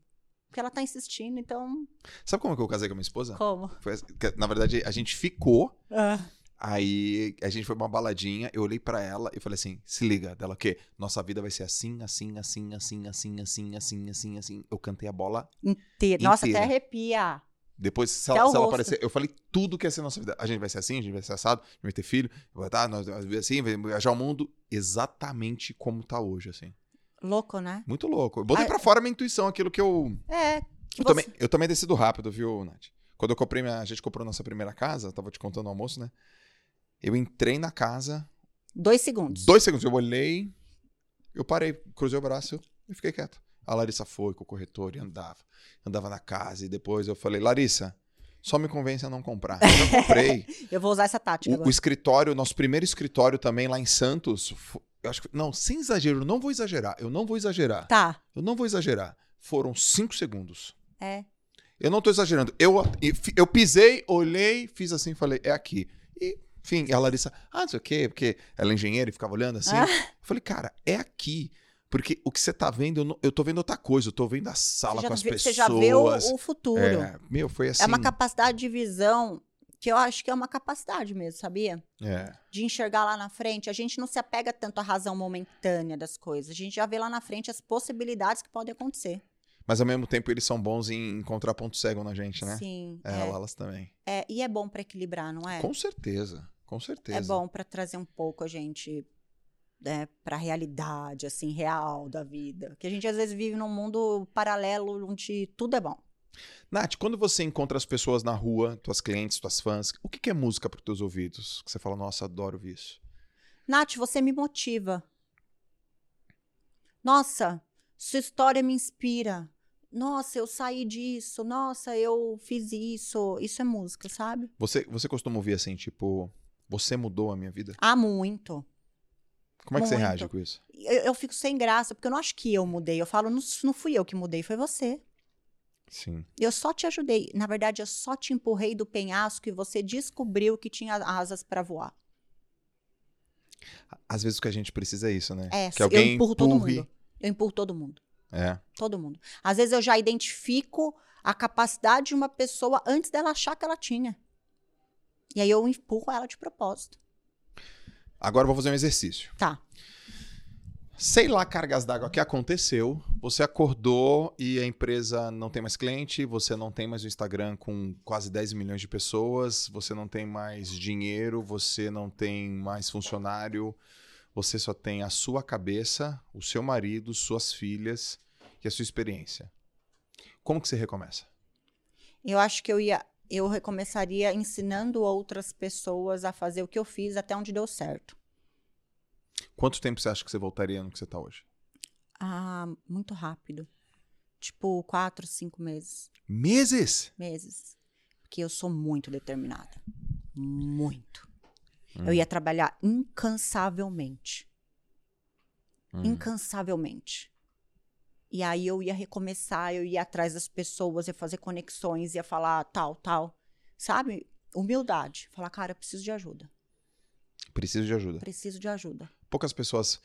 Porque ela tá insistindo, então. Sabe como que eu casei com a minha esposa? Como? Foi assim, que, na verdade, a gente ficou, Ah, aí a gente foi pra uma baladinha, eu olhei pra ela e falei assim: se liga, dela o quê? Nossa vida vai ser assim, assim, assim, assim, assim, assim, assim, assim, assim. Eu cantei a bola. inteira. Nossa, até arrepia. Depois, se Até ela, o se ela aparecer, eu falei tudo que ia ser nossa vida. A gente vai ser assim, a gente vai ser assado, a gente vai ter filho, vai estar, nós vamos viver assim, vai viajar o mundo exatamente como tá hoje, assim. Louco, né? Muito louco. Eu botei Ah, pra fora a minha intuição, aquilo que eu. É. que Eu, você- também, eu também decido rápido, viu, Nath? Quando eu comprei minha. A gente comprou nossa primeira casa, tava te contando no almoço, né? Eu entrei na casa, Dois segundos. dois segundos, eu olhei, eu parei, cruzei o braço e fiquei quieto. A Larissa foi com o corretor e andava. Andava na casa e depois eu falei, Larissa, só me convence a não comprar. Eu comprei. Eu vou usar essa tática o, o escritório, nosso primeiro escritório também lá em Santos, eu acho que. Não, sem exagero, não vou exagerar. Eu não vou exagerar. Tá. Eu não vou exagerar. Foram cinco segundos. É. Eu não tô exagerando. Eu, eu pisei, olhei, fiz assim falei, é aqui. E, enfim, a Larissa, ah, não sei o quê, porque ela é engenheira e ficava olhando assim. Ah. Eu falei, cara, é aqui. Porque o que você tá vendo, eu, tô vendo outra coisa. Eu tô vendo a sala com as vê, pessoas. você já vê o, o futuro. É, meu, foi assim. É uma capacidade de visão que eu acho que é uma capacidade mesmo, sabia? É. De enxergar lá na frente. A gente não se apega tanto à razão momentânea das coisas. A gente já vê lá na frente as possibilidades que podem acontecer. Mas ao mesmo tempo eles são bons em encontrar ponto cego na gente, né? Sim. É, É, elas também. é, e é bom pra equilibrar, não é? Com certeza. Com certeza. É bom pra trazer um pouco a gente né, pra realidade, assim, real da vida. Que a gente às vezes vive num mundo paralelo onde tudo é bom. Nath, quando você encontra as pessoas na rua, tuas clientes, tuas fãs, o que que é música para teus ouvidos? Que você fala, nossa, adoro ouvir isso. Nath, você me motiva. Nossa, sua história me inspira. Nossa, eu saí disso. Nossa, eu fiz isso. Isso é música, sabe? Você, você costuma ouvir assim, tipo, você mudou a minha vida? Ah, muito. Como é que você Muito. reage com isso? Eu, eu fico sem graça, porque eu não acho que eu mudei. Eu falo, não, não fui eu que mudei, foi você. Sim. Eu só te ajudei. Na verdade, eu só te empurrei do penhasco e você descobriu que tinha asas pra voar. Às vezes o que a gente precisa é isso, né? É, que alguém eu empurro todo empurre. mundo. Eu empurro todo mundo. É. Todo mundo. Às vezes eu já identifico a capacidade de uma pessoa antes dela achar que ela tinha. E aí eu empurro ela de propósito. Agora eu vou fazer um exercício. Tá. Sei lá, cargas d'água, o que aconteceu? Você acordou e a empresa não tem mais cliente, você não tem mais o Instagram com quase 10 milhões de pessoas, você não tem mais dinheiro, você não tem mais funcionário, você só tem a sua cabeça, o seu marido, suas filhas e a sua experiência. Como que você recomeça? Eu acho que eu ia. Eu recomeçaria ensinando outras pessoas a fazer o que eu fiz até onde deu certo. Quanto tempo você acha que você voltaria no que você está hoje? Ah, muito rápido. Tipo, quatro, cinco meses. Meses? Meses. Porque eu sou muito determinada. Muito. Hum. Eu ia trabalhar incansavelmente. Hum. incansavelmente. E aí eu ia recomeçar, eu ia atrás das pessoas, ia fazer conexões, ia falar tal, tal. Sabe? Humildade. Falar, cara, eu preciso de ajuda. Preciso de ajuda. Preciso de ajuda. poucas pessoas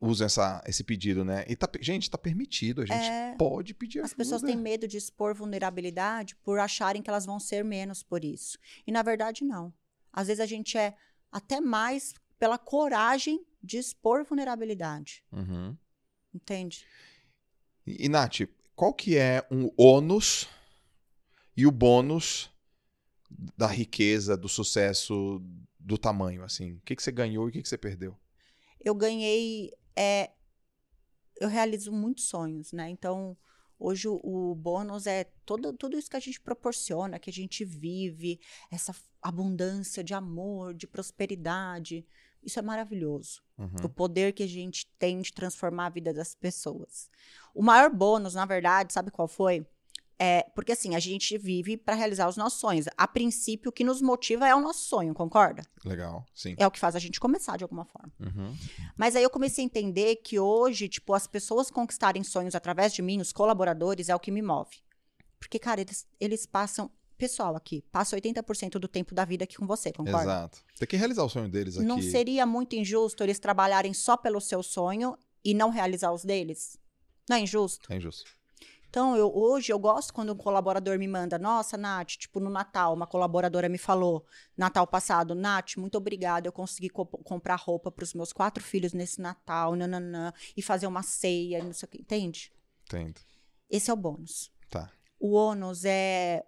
usam essa, esse pedido, né? E tá, gente, tá permitido, a gente É, pode pedir As ajuda. pessoas têm medo de expor vulnerabilidade por acharem que elas vão ser menos por isso. E na verdade, não. Às vezes a gente é até mais pela coragem de expor vulnerabilidade. Uhum. Entende? E, Nath, qual que é um ônus e o bônus da riqueza, do sucesso, do tamanho, assim? O que, que você ganhou e o que, que você perdeu? Eu ganhei. É, eu realizo muitos sonhos, né? Então, hoje o, o bônus é todo, tudo isso que a gente proporciona, que a gente vive, essa abundância de amor, de prosperidade. Isso é maravilhoso. Uhum. O poder que a gente tem de transformar a vida das pessoas. O maior bônus, na verdade, sabe qual foi? É, porque assim, a gente vive para realizar os nossos sonhos. A princípio, o que nos motiva é o nosso sonho, concorda? Legal, sim. É o que faz a gente começar de alguma forma. Uhum. Mas aí eu comecei a entender que hoje, tipo, as pessoas conquistarem sonhos através de mim, os colaboradores, é o que me move. Porque, cara, eles, eles passam. Pessoal aqui, passa 80% do tempo da vida aqui com você, concorda? Exato. Tem que realizar o sonho deles aqui. Não seria muito injusto eles trabalharem só pelo seu sonho e não realizar os deles? Não é injusto? É injusto. Então, eu, hoje eu gosto quando um colaborador me manda, nossa, Nath, tipo, no Natal, uma colaboradora me falou, Natal passado, Nath, muito obrigada, eu consegui co comprar roupa para os meus quatro filhos nesse Natal, nananã, e fazer uma ceia, não sei o que, entende? Entendo. Esse é o bônus. Tá. O ônus é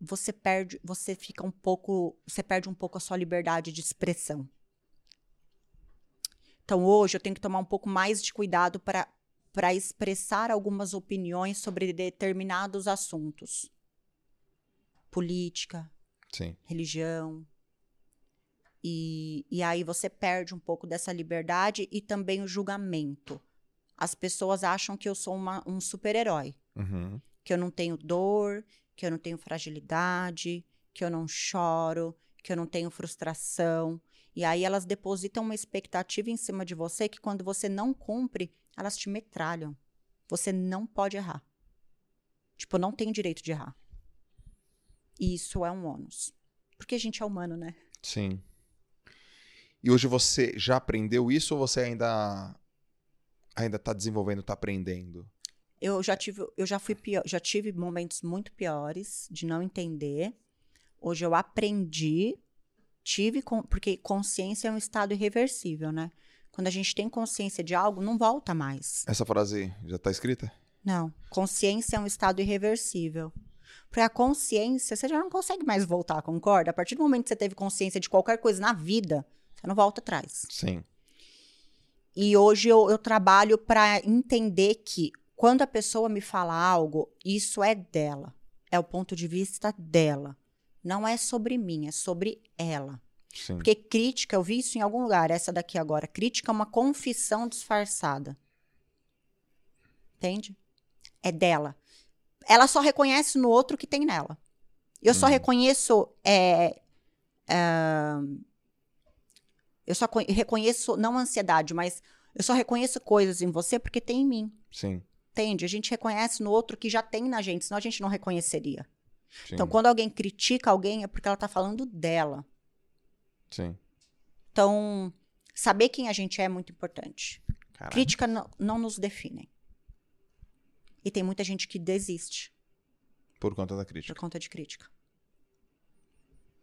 você perde, você fica um pouco, você perde um pouco a sua liberdade de expressão. Então hoje eu tenho que tomar um pouco mais de cuidado para para expressar algumas opiniões sobre determinados assuntos. Política, Sim. religião. E, e aí você perde um pouco dessa liberdade e também o julgamento. As pessoas acham que eu sou uma- um super-herói Uhum. que eu não tenho dor, que eu não tenho fragilidade, que eu não choro, que eu não tenho frustração. E aí elas depositam uma expectativa em cima de você que quando você não cumpre, elas te metralham. Você não pode errar. Tipo, não tem direito de errar. E isso é um ônus. Porque a gente é humano, né? Sim. E hoje você já aprendeu isso ou você ainda ainda tá desenvolvendo, tá aprendendo? Eu já tive, eu já fui pior, já tive momentos muito piores de não entender. Hoje eu aprendi, tive com- porque consciência é um estado irreversível, né? Quando a gente tem consciência de algo, não volta mais. Essa frase já tá escrita? Não, consciência é um estado irreversível. Porque a consciência, você já não consegue mais voltar, concorda? A partir do momento que você teve consciência de qualquer coisa na vida, você não volta atrás. Sim. E hoje eu, eu trabalho para entender que quando a pessoa me fala algo, isso é dela. É o ponto de vista dela. Não é sobre mim, é sobre ela. Sim. Porque crítica, eu vi isso em algum lugar, essa daqui agora. Crítica é uma confissão disfarçada. Entende? É dela. Ela só reconhece no outro o que tem nela. Eu só Uhum. reconheço. é, ah, eu só co- reconheço, não ansiedade, mas eu só reconheço coisas em você porque tem em mim. Sim. Entende? A gente reconhece no outro que já tem na gente, senão a gente não reconheceria. Sim. Então, quando alguém critica alguém, é porque ela tá falando dela. Sim. Então, saber quem a gente é é muito importante. Caraca. Crítica não, não nos define. E tem muita gente que desiste Por conta da por crítica. conta de crítica.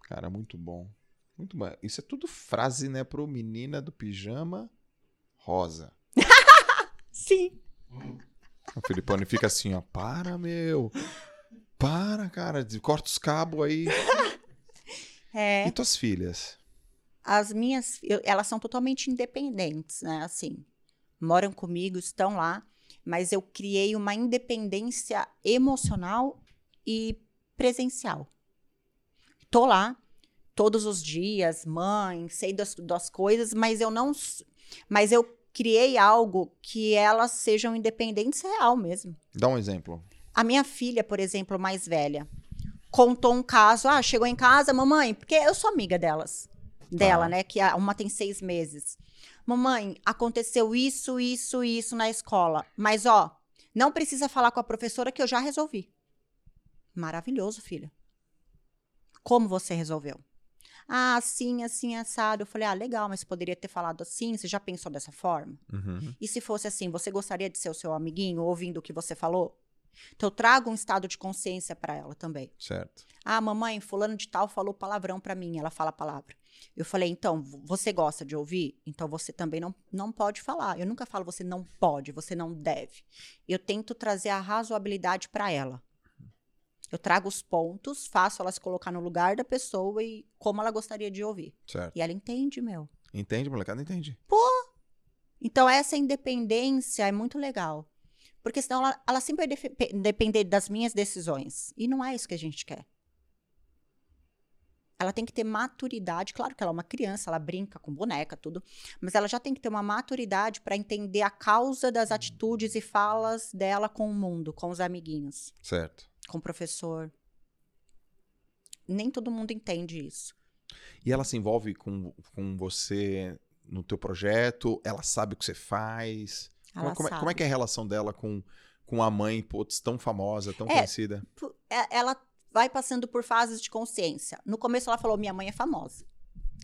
Cara, muito bom. Muito bom. Isso é tudo frase, né, pro menina do pijama rosa. Sim. O Filipone fica assim, ó. Para, meu. Para, cara. Corta os cabos aí. É, E tuas filhas? as minhas, eu- elas são totalmente independentes, né? Assim, moram comigo, estão lá, mas eu criei uma independência emocional e presencial. Tô lá todos os dias, mãe, sei das, das coisas, mas eu não, mas eu criei algo que elas sejam independentes real mesmo. Dá um exemplo. A minha filha, por exemplo, mais velha, contou um caso. Ah, chegou em casa, mamãe, porque eu sou amiga delas. Dela, Tá. né? Que a- uma tem seis meses. Mamãe, aconteceu isso, isso, isso na escola. Mas, ó, não precisa falar com a professora que eu já resolvi. Maravilhoso, filha. Como você resolveu? Ah, assim, assim, assado. Eu falei, ah, legal, mas poderia ter falado assim. Você já pensou dessa forma? Uhum. E se fosse assim, você gostaria de ser o seu amiguinho ouvindo o que você falou? Então eu trago um estado de consciência para ela também. Certo. Ah, mamãe, fulano de tal falou palavrão para mim, ela fala palavra. Eu falei, então, você gosta de ouvir? Então você também não, não pode falar. Eu nunca falo você não pode, você não deve. Eu tento trazer a razoabilidade para ela. Eu trago os pontos, faço ela se colocar no lugar da pessoa e como ela gostaria de ouvir. Certo. E ela entende, meu. Entende, molecada? Entende. Então, essa independência é muito legal. Porque senão ela, ela sempre vai depender das minhas decisões. E não é isso que a gente quer. Ela tem que ter maturidade. Claro que ela é uma criança, ela brinca com boneca, tudo. Mas ela já tem que ter uma maturidade para entender a causa das atitudes e falas dela com o mundo, com os amiguinhos, Certo. Com o professor. Nem todo mundo entende isso. E ela se envolve com, com você no teu projeto? Ela sabe o que você faz? Como, Ela como é, sabe. como é que é a relação dela com, com a mãe, putz, tão famosa, tão É. conhecida? é- ela vai passando por fases de consciência. No começo ela falou: minha mãe é famosa.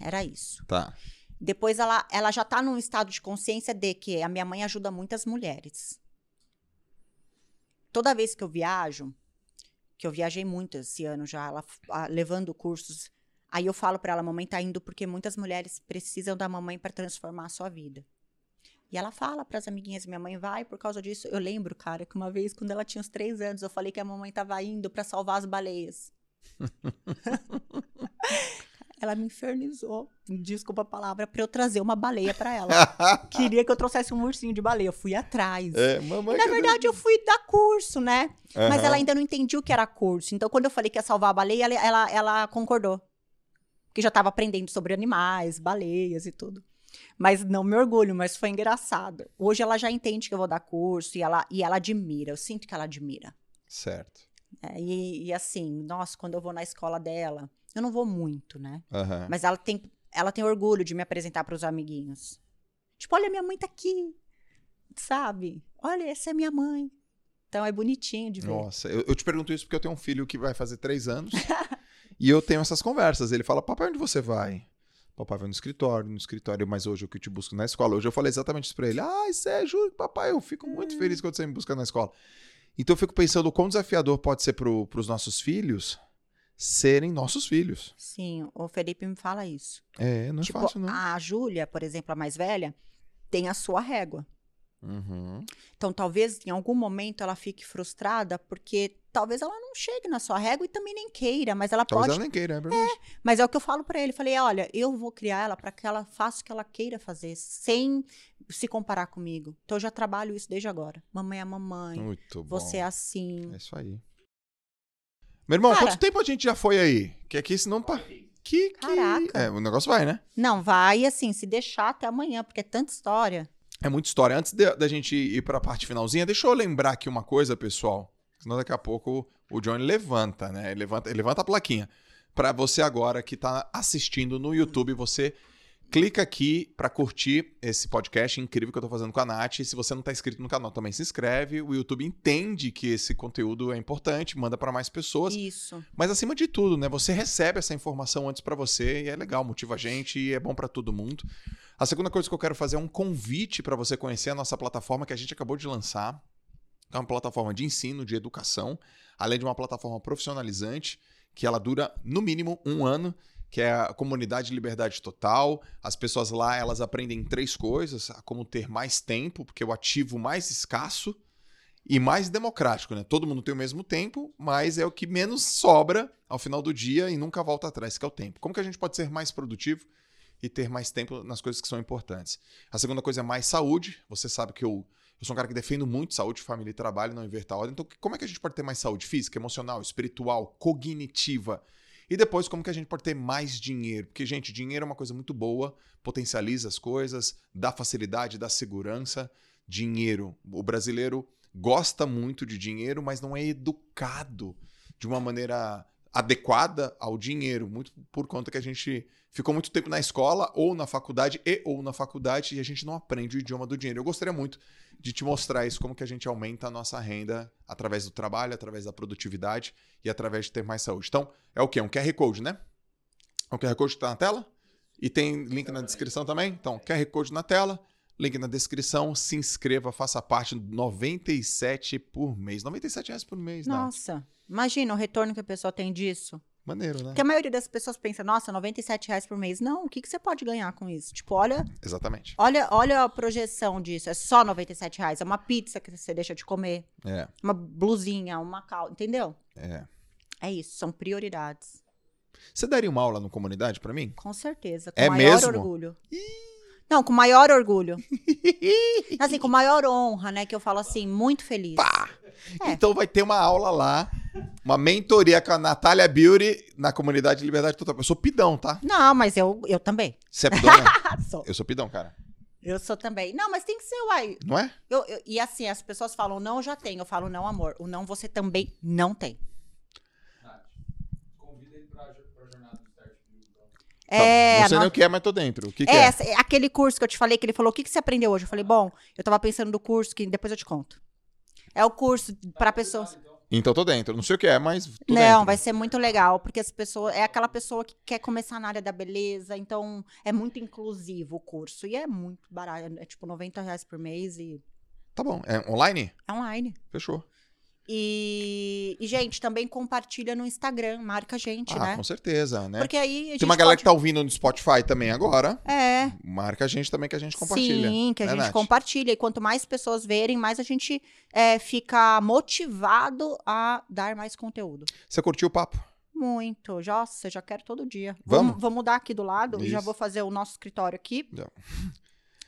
Era isso. Tá. Depois ela, ela já tá num estado de consciência de que a minha mãe ajuda muitas mulheres. Toda vez que eu viajo, que eu viajei muito esse ano já, ela, ah, levando cursos, aí eu falo pra ela: mamãe tá indo porque muitas mulheres precisam da mamãe para transformar a sua vida. E ela fala pras amiguinhas, minha mãe vai por causa disso. Eu lembro, cara, que uma vez, quando ela tinha uns três anos, eu falei que a mamãe tava indo pra salvar as baleias. ela me infernizou, desculpa a palavra, pra eu trazer uma baleia pra ela. Queria que eu trouxesse um ursinho de baleia. Eu fui atrás. é, mamãe. E, na verdade, eu fui dar curso, né? Mas Aham. ela ainda não entendia o que era curso. Então, quando eu falei que ia salvar a baleia, ela, ela, ela concordou. Porque já estava aprendendo sobre animais, baleias e tudo. Mas não me orgulho, mas foi engraçado. Hoje ela já entende que eu vou dar curso e ela, e ela admira. Eu sinto que ela admira. Certo. É, e, e assim, nossa, quando eu vou na escola dela, eu não vou muito, né? Aham. Mas ela tem, ela tem orgulho de me apresentar para os amiguinhos. Tipo, olha, minha mãe tá aqui. Sabe? Olha, essa é minha mãe. Então é bonitinho de ver. Nossa, eu, eu te pergunto isso porque eu tenho um filho que vai fazer três anos e eu tenho essas conversas. Ele fala, papai, onde você vai? Papai vai no escritório, no escritório, mas hoje eu que te busco na escola. Hoje eu falei exatamente isso pra ele. Ai, Sérgio, papai, eu fico muito feliz quando você me busca na escola. Então eu fico pensando o quão desafiador pode ser pro, pros nossos filhos serem nossos filhos. Sim, o Felipe me fala isso. É, não é tipo, fácil, não. a Júlia, por exemplo, a mais velha, tem a sua régua. Uhum. Então, talvez em algum momento ela fique frustrada porque talvez ela não chegue na sua régua e também nem queira, mas ela Talvez pode. ela nem queira, é verdade. Mas é o que eu falo pra ele. Falei, olha, eu vou criar ela pra que ela faça o que ela queira fazer, sem se comparar comigo. Então, eu já trabalho isso desde agora. Mamãe é mamãe, Muito bom. você é assim. É isso aí. Meu irmão, Cara- quanto tempo a gente já foi aí? Que aqui, senão. Pa... Que, que... Caraca. É, o negócio vai, né? Não, vai assim, se deixar até amanhã, porque é tanta história. É muita história. Antes da gente ir pra parte finalzinha, deixa eu lembrar aqui uma coisa, pessoal. Senão daqui a pouco o Johnny levanta, né? Ele levanta, ele levanta a plaquinha. Pra você agora que tá assistindo no YouTube, você clica aqui pra curtir esse podcast incrível que eu tô fazendo com a Nath. E se você não tá inscrito no canal, também se inscreve. O YouTube entende que esse conteúdo é importante, manda pra mais pessoas. Isso. Mas acima de tudo, né? Você recebe essa informação antes pra você e é legal, motiva a gente e é bom pra todo mundo. A segunda coisa que eu quero fazer é um convite pra você conhecer a nossa plataforma que a gente acabou de lançar. É uma plataforma de ensino, de educação, além de uma plataforma profissionalizante, que ela dura no mínimo um ano, que é a comunidade Liberdade Total. As pessoas lá, elas aprendem três coisas, como ter mais tempo, porque é o ativo mais escasso e mais democrático, né? Todo mundo tem o mesmo tempo, mas é o que menos sobra ao final do dia e nunca volta atrás, que é o tempo. Como que a gente pode ser mais produtivo e ter mais tempo nas coisas que são importantes? A segunda coisa é mais saúde. Você sabe que eu, eu sou um cara que defendo muito saúde, família e trabalho, não inverter a ordem. Então, como é que a gente pode ter mais saúde física, emocional, espiritual, cognitiva? E depois, como que a gente pode ter mais dinheiro? Porque, gente, dinheiro é uma coisa muito boa, potencializa as coisas, dá facilidade, dá segurança. Dinheiro. O brasileiro gosta muito de dinheiro, mas não é educado de uma maneira adequada ao dinheiro, muito por conta que a gente ficou muito tempo na escola ou na faculdade e ou na faculdade e a gente não aprende o idioma do dinheiro. Eu gostaria muito de te mostrar isso como que a gente aumenta a nossa renda através do trabalho, através da produtividade e através de ter mais saúde. Então, é o quê? Um QR Code, né? O QR Code está na tela e tem link na descrição também. Então, QR Code na tela, Link na descrição. Se inscreva, faça parte. 97 por mês. 97 reais por mês, né? Nossa, imagina o retorno que a pessoa tem disso. Maneiro, né? Porque a maioria das pessoas pensa, nossa, 97 reais por mês. Não, o que, que você pode ganhar com isso? Tipo, olha, Exatamente. olha, olha a projeção disso. É só 97 reais. É uma pizza que você deixa de comer. É, Uma blusinha, uma calça. Entendeu? é. É isso, são prioridades. Você daria uma aula no comunidade pra mim? Com certeza. Com É maior mesmo? orgulho. Não, com maior orgulho. Assim, com maior honra, né? Que eu falo assim, muito feliz. É. Então vai ter uma aula lá, uma mentoria com a Natália Beauty na comunidade Liberdade Total. Eu sou pidão, tá? Não, mas eu, eu também. Você é pidona? sou. Eu sou pidão, cara. Eu sou também. Não, mas tem que ser, uai. Não é? Eu, eu- e assim, as pessoas falam, não, eu já tenho. Eu falo, não, amor. O não você também não tem. Nath, convida ele pra, jo- pra jornada do Start View, então. É, Tá, não sei a nem o que é, mas tô dentro. O que, que é, é? essa- é aquele curso que eu te falei, que ele falou, o que, que você aprendeu hoje? Eu falei, bom, eu tava pensando do curso, que depois eu te conto. É o curso pra pessoas... Então tô dentro. Não sei o que é, mas tô Não, dentro. vai ser muito legal, porque as pessoas. É aquela pessoa que quer começar na área da beleza, então é muito inclusivo o curso. E é muito barato. É tipo 90 reais por mês e Tá bom. É online? é online. Fechou. E, e, gente, também compartilha no Instagram, marca a gente, ah, né? com certeza, né? Porque aí a gente Tem uma galera pode... que tá ouvindo no Spotify também agora. É, Marca a gente também que a gente compartilha. sim, que a Né, gente Nath? compartilha. E quanto mais pessoas verem, mais a gente é, fica motivado a dar mais conteúdo. Você curtiu o papo? Muito. Nossa, já quero todo dia. Vamos? Vou mudar aqui do lado e já Isso. vou fazer o nosso escritório aqui. Já.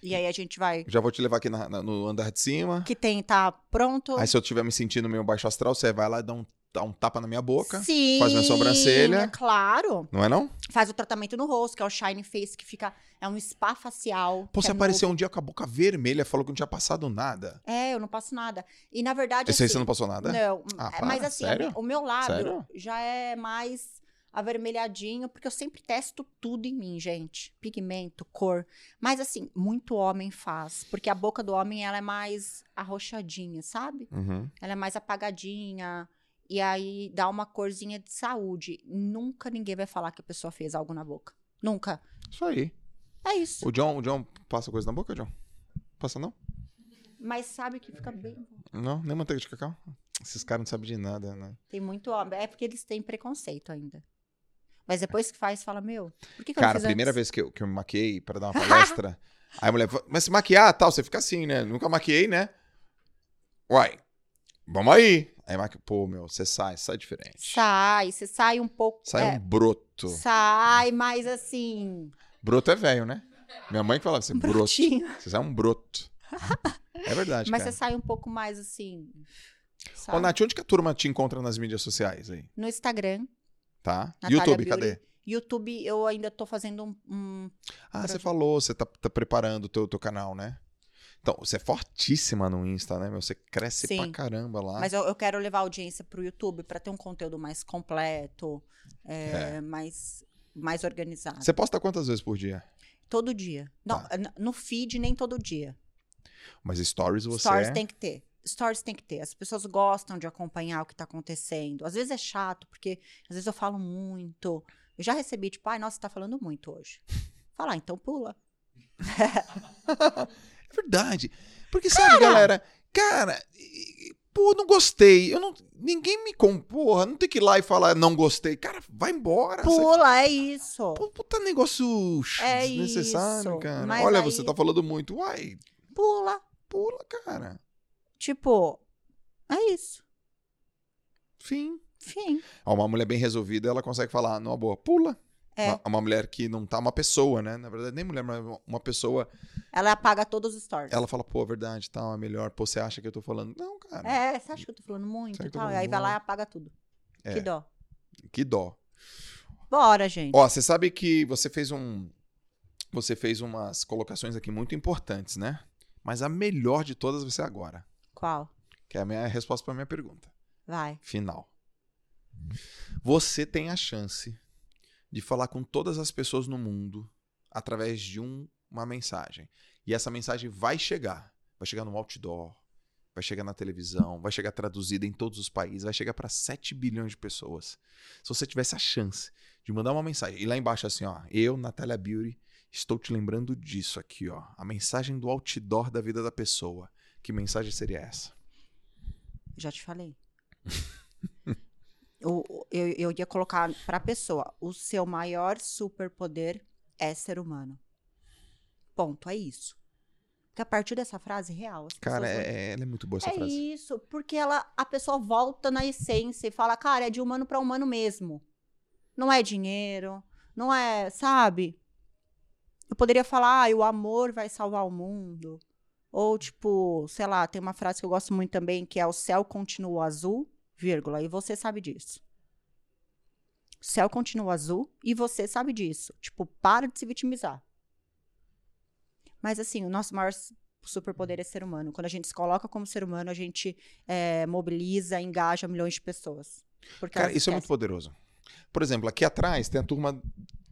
E aí a gente vai. Já vou te levar aqui na- na- no andar de cima. Que tem, tá pronto. Aí se eu estiver me sentindo meio baixo astral, você vai lá e dá um, dá um tapa na minha boca. Sim. faz minha sobrancelha. é Claro. Não é não? Faz o tratamento no rosto, que é o Shine Face, que fica. É um spa facial. Pô, você é apareceu novo. um dia com a boca vermelha, falou que não tinha passado nada. É, eu não passo nada. E na verdade. Esse aí assim, você não passou nada? Não, Ah, é, para, mas assim, sério? o meu lábio Sério? já é mais avermelhadinho, porque eu sempre testo tudo em mim, gente. Pigmento, cor. Mas assim, muito homem faz, porque a boca do homem ela é mais arroxadinha, sabe? Uhum. Ela é mais apagadinha e aí dá uma corzinha de saúde. Nunca ninguém vai falar que a pessoa fez algo na boca. Nunca. Isso aí. É isso. O John, o John passa coisa na boca, John? Passa não? Mas sabe que fica bem. bom. Não? Nem manteiga de cacau? Esses caras não sabem de nada, né? Tem muito homem. É porque eles têm preconceito ainda. Mas depois que faz, fala, meu, por que, que eu não Cara, a fiz primeira antes? vez que eu, que eu me maquiei pra dar uma palestra, aí a mulher falou, mas se maquiar tal, você fica assim, né? Nunca maquiei, né? Uai, vamos aí. Aí maqui... pô, meu, você sai, sai diferente. Sai, você sai um pouco. Sai é, um broto. Sai, mas assim. Broto é velho, né? Minha mãe que falava assim, broto. Você sai um broto. É verdade, Mas cara. você sai um pouco mais assim. Ô, sabe? Nath, onde que a turma te encontra nas mídias sociais aí? No Instagram, Tá? Natália YouTube, cadê? YouTube, eu ainda tô fazendo um. um- Ah, você falou, você tá, tá preparando o teu, teu canal, né? Então, você é fortíssima no Insta, né, meu? Você cresce pra Sim. caramba lá. Mas eu, eu quero levar a audiência pro YouTube pra ter um conteúdo mais completo, é, mais, mais organizado. Você posta quantas vezes por dia? Todo dia. Não, Tá. no feed, nem todo dia. Mas stories você Stories é... tem que ter. Stories tem que ter. As pessoas gostam de acompanhar o que tá acontecendo. Às vezes é chato, porque às vezes eu falo muito. Eu já recebi, tipo, ai, nossa, você tá falando muito hoje. Falar, então pula. É verdade. Porque sabe, galera, cara, pô, não gostei. Eu não, ninguém me compor, não tem que ir lá e falar não gostei. Cara, vai embora. Pula, é isso. Pô, puta negócio É desnecessário, isso, cara. mas Olha, aí- você tá falando muito. Uai, Pula. pula, cara. Tipo, é isso. Fim. Fim. Uma mulher bem resolvida, ela consegue falar, numa boa, pula. É. Uma, uma mulher que não tá, uma pessoa, né? Na verdade, nem mulher, mas uma pessoa, Ela apaga todos os stories. ela fala, pô, é verdade, tal, é melhor. Pô, você acha que eu tô falando? Não, cara. É, você acha que eu tô falando muito e tal? falando Aí vai lá e apaga tudo. É. Que dó. Que dó. Bora, gente. Ó, você sabe que você fez um. Você fez umas colocações aqui muito importantes, né? Mas a melhor de todas vai ser agora. Qual? Que é a minha resposta pra minha pergunta. Vai. Final. Você tem a chance de falar com todas as pessoas no mundo através de um- uma mensagem. E essa mensagem vai chegar. Vai chegar no outdoor, vai chegar na televisão, vai chegar traduzida em todos os países, vai chegar para 7 bilhões de pessoas. Se você tivesse a chance de mandar uma mensagem, e lá embaixo assim, ó, eu, Natália Beauty, Estou te lembrando disso aqui, ó. A mensagem do outdoor da vida da pessoa. Que mensagem seria essa? Já te falei. O- eu, eu ia colocar pra pessoa: o seu maior superpoder é ser humano. Ponto, é isso. Porque a partir dessa frase real, Cara, vão- é, é- ela é muito boa essa é frase. isso, porque ela, a pessoa volta na essência e fala, cara, é de humano pra humano mesmo. Não é dinheiro, não é, sabe? Eu poderia falar, ah, o amor vai salvar o mundo. Ou, tipo, sei lá, tem uma frase que eu gosto muito também, que é o céu continua azul, vírgula, e você sabe disso. O céu continua azul e você sabe disso. Tipo, para de se vitimizar. Mas, assim, o nosso maior superpoder é ser humano. Quando a gente se coloca como ser humano, a gente é, mobiliza, engaja milhões de pessoas. Porque Cara, isso é muito poderoso. Por exemplo, aqui atrás tem a turma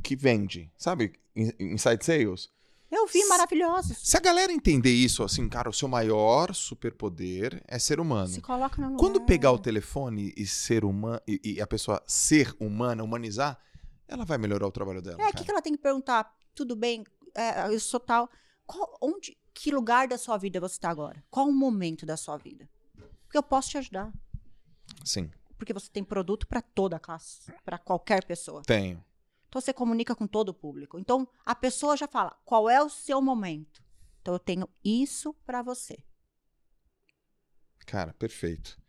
que vende, sabe? In- Inside Sales. Eu vi maravilhosos. Se a galera entender isso, assim, cara, o seu maior superpoder é ser humano. Se coloca no Quando lugar. pegar o telefone e ser humano e, e a pessoa ser humana, humanizar, ela vai melhorar o trabalho dela. É, o que ela tem que perguntar? Tudo bem, é, eu sou tal. Qual- onde, que lugar da sua vida você está agora? Qual o momento da sua vida? Porque eu posso te ajudar. Sim, Porque você tem produto para toda a classe, para qualquer pessoa. tenho. Então você comunica com todo o público. Então a pessoa já fala: qual é o seu momento? Então eu tenho isso para você. Cara, perfeito.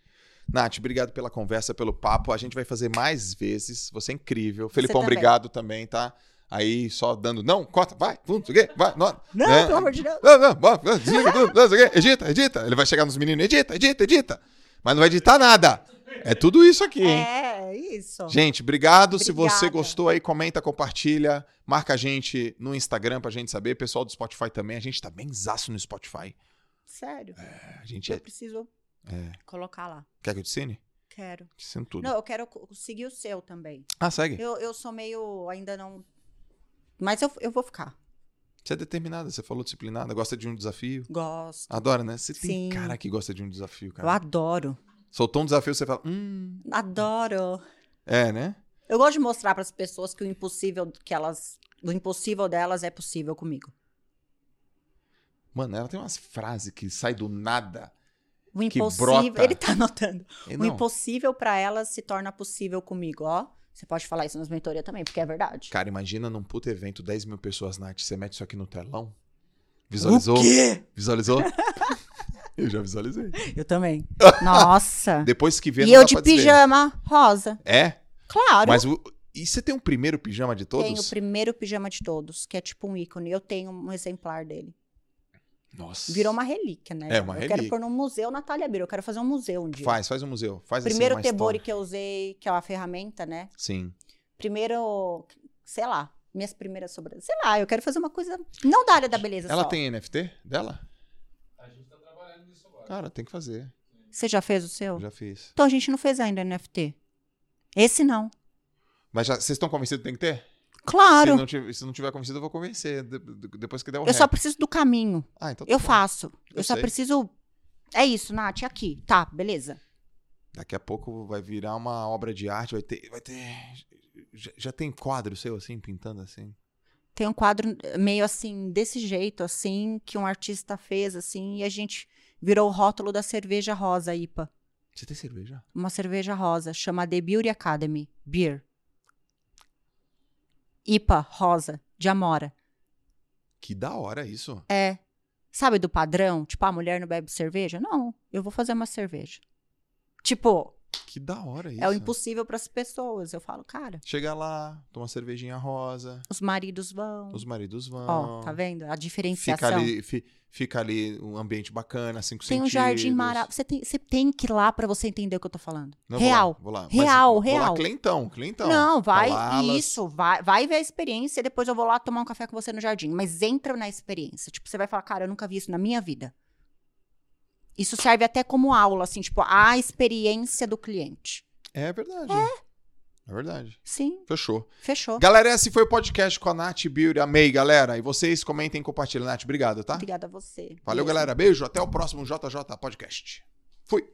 Nath, obrigado pela conversa, pelo papo. A gente vai fazer mais vezes. Você é incrível. Felipão, também. obrigado também, tá? Aí só dando. Não, corta, vai, vamos, não sei o quê, vai, não. Não, né? pelo amor de Deus. Não, não, bora, não, não sei o quê, edita, edita. Ele vai chegar nos meninos, edita, edita, edita. Mas não vai editar nada. É tudo isso aqui, hein? É, isso. Gente, obrigado. Se você Obrigada. gostou aí, comenta, compartilha. Marca a gente no Instagram pra gente saber. Pessoal do Spotify também. A gente tá bem zaço no Spotify. Sério. A gente Eu é. preciso é. colocar lá. Quer que eu te ensine? Quero. Te ensino tudo. Não, eu quero seguir o seu também. Ah, segue. Eu, eu sou meio. Ainda não. Mas eu, eu vou ficar. Você é determinada, você falou disciplinada, gosta de um desafio. Gosto. Adora, né? Você tem Sim. cara que gosta de um desafio, Eu cara. adoro. Soltou um desafio, você fala, hum. Adoro. É, né? Eu gosto de mostrar para as pessoas que o impossível que elas. O impossível delas é possível comigo. Mano, ela tem umas frases que saem do nada. O impossível. Ele tá anotando. O não, impossível para elas se torna possível comigo, ó. Você pode falar isso nas mentorias também, porque é verdade. Cara, imagina num puto evento, 10 mil pessoas, Nath, você mete isso aqui no telão? Visualizou? O quê? Visualizou? Eu já visualizei. Eu também. Nossa. Depois que vê, e eu de pra dizer. pijama rosa. É? Claro. Mas o... E você tem um primeiro pijama de todos? Tenho o primeiro pijama de todos, que é tipo um ícone. Eu tenho um exemplar dele. Nossa. Virou uma relíquia, né? É, uma eu relíquia. quero pôr num museu Natália Bira. Eu quero fazer um museu um dia. Faz, faz um museu. Faz Primeiro assim, tebori que eu usei, que é uma ferramenta, né? Sim. Primeiro, sei lá, minhas primeiras sobrancelhas. Sei lá, eu quero fazer uma coisa não da área da beleza Ela só. tem NFT dela? A gente tá trabalhando nisso agora. Cara, tem que fazer. Você já fez o seu? Eu já fiz. Então a gente não fez ainda NFT. Esse não. Mas já, vocês estão convencidos que tem que ter? Claro. Se não, tiver, se não tiver convencido, eu vou convencer. de- de- depois que der o Eu só rap. preciso do caminho. Ah, então tá Eu bom. faço. Eu, Eu só preciso. É isso, Nath, aqui. Tá, beleza. Daqui a pouco vai virar uma obra de arte, vai ter. Vai ter já, já tem quadro seu assim, pintando assim? Tem um quadro meio assim, desse jeito, assim, que um artista fez, assim, e a gente virou o rótulo da cerveja rosa IPA. Você tem cerveja? Uma cerveja rosa, chama The Beauty Academy Beer. IPA rosa, de Amora. Que da hora isso. É. Sabe do padrão? Tipo, a mulher não bebe cerveja? Não, eu vou fazer uma cerveja. Tipo, Que da hora isso. é o impossível para as pessoas. Eu falo, cara, Chega lá, toma uma cervejinha rosa, os maridos vão. os maridos vão. Ó, tá vendo? A diferenciação. Fica ali, fi- fica ali um ambiente bacana, cinco Tem um sentidos. jardim maravilhoso. Você tem, você tem que ir lá pra você entender o que eu tô falando. Não, real. Vou lá, vou lá. Mas Real, vou real. lá, Clentão, Clentão. Não, vai. Isso, vai, vai ver a experiência e depois eu vou lá tomar um café com você no jardim. Mas entra na experiência. Tipo, você vai falar, cara, eu nunca vi isso na minha vida. Isso serve até como aula, assim, tipo, a experiência do cliente. É verdade. É verdade. Sim, Fechou. fechou. Galera, esse foi o podcast com a Nath Beauty. Amei, galera. E vocês comentem e compartilhem. Nath, obrigado, tá? Obrigada a você. Valeu, Beijo. galera. Beijo. Até o próximo JJ Podcast. Fui.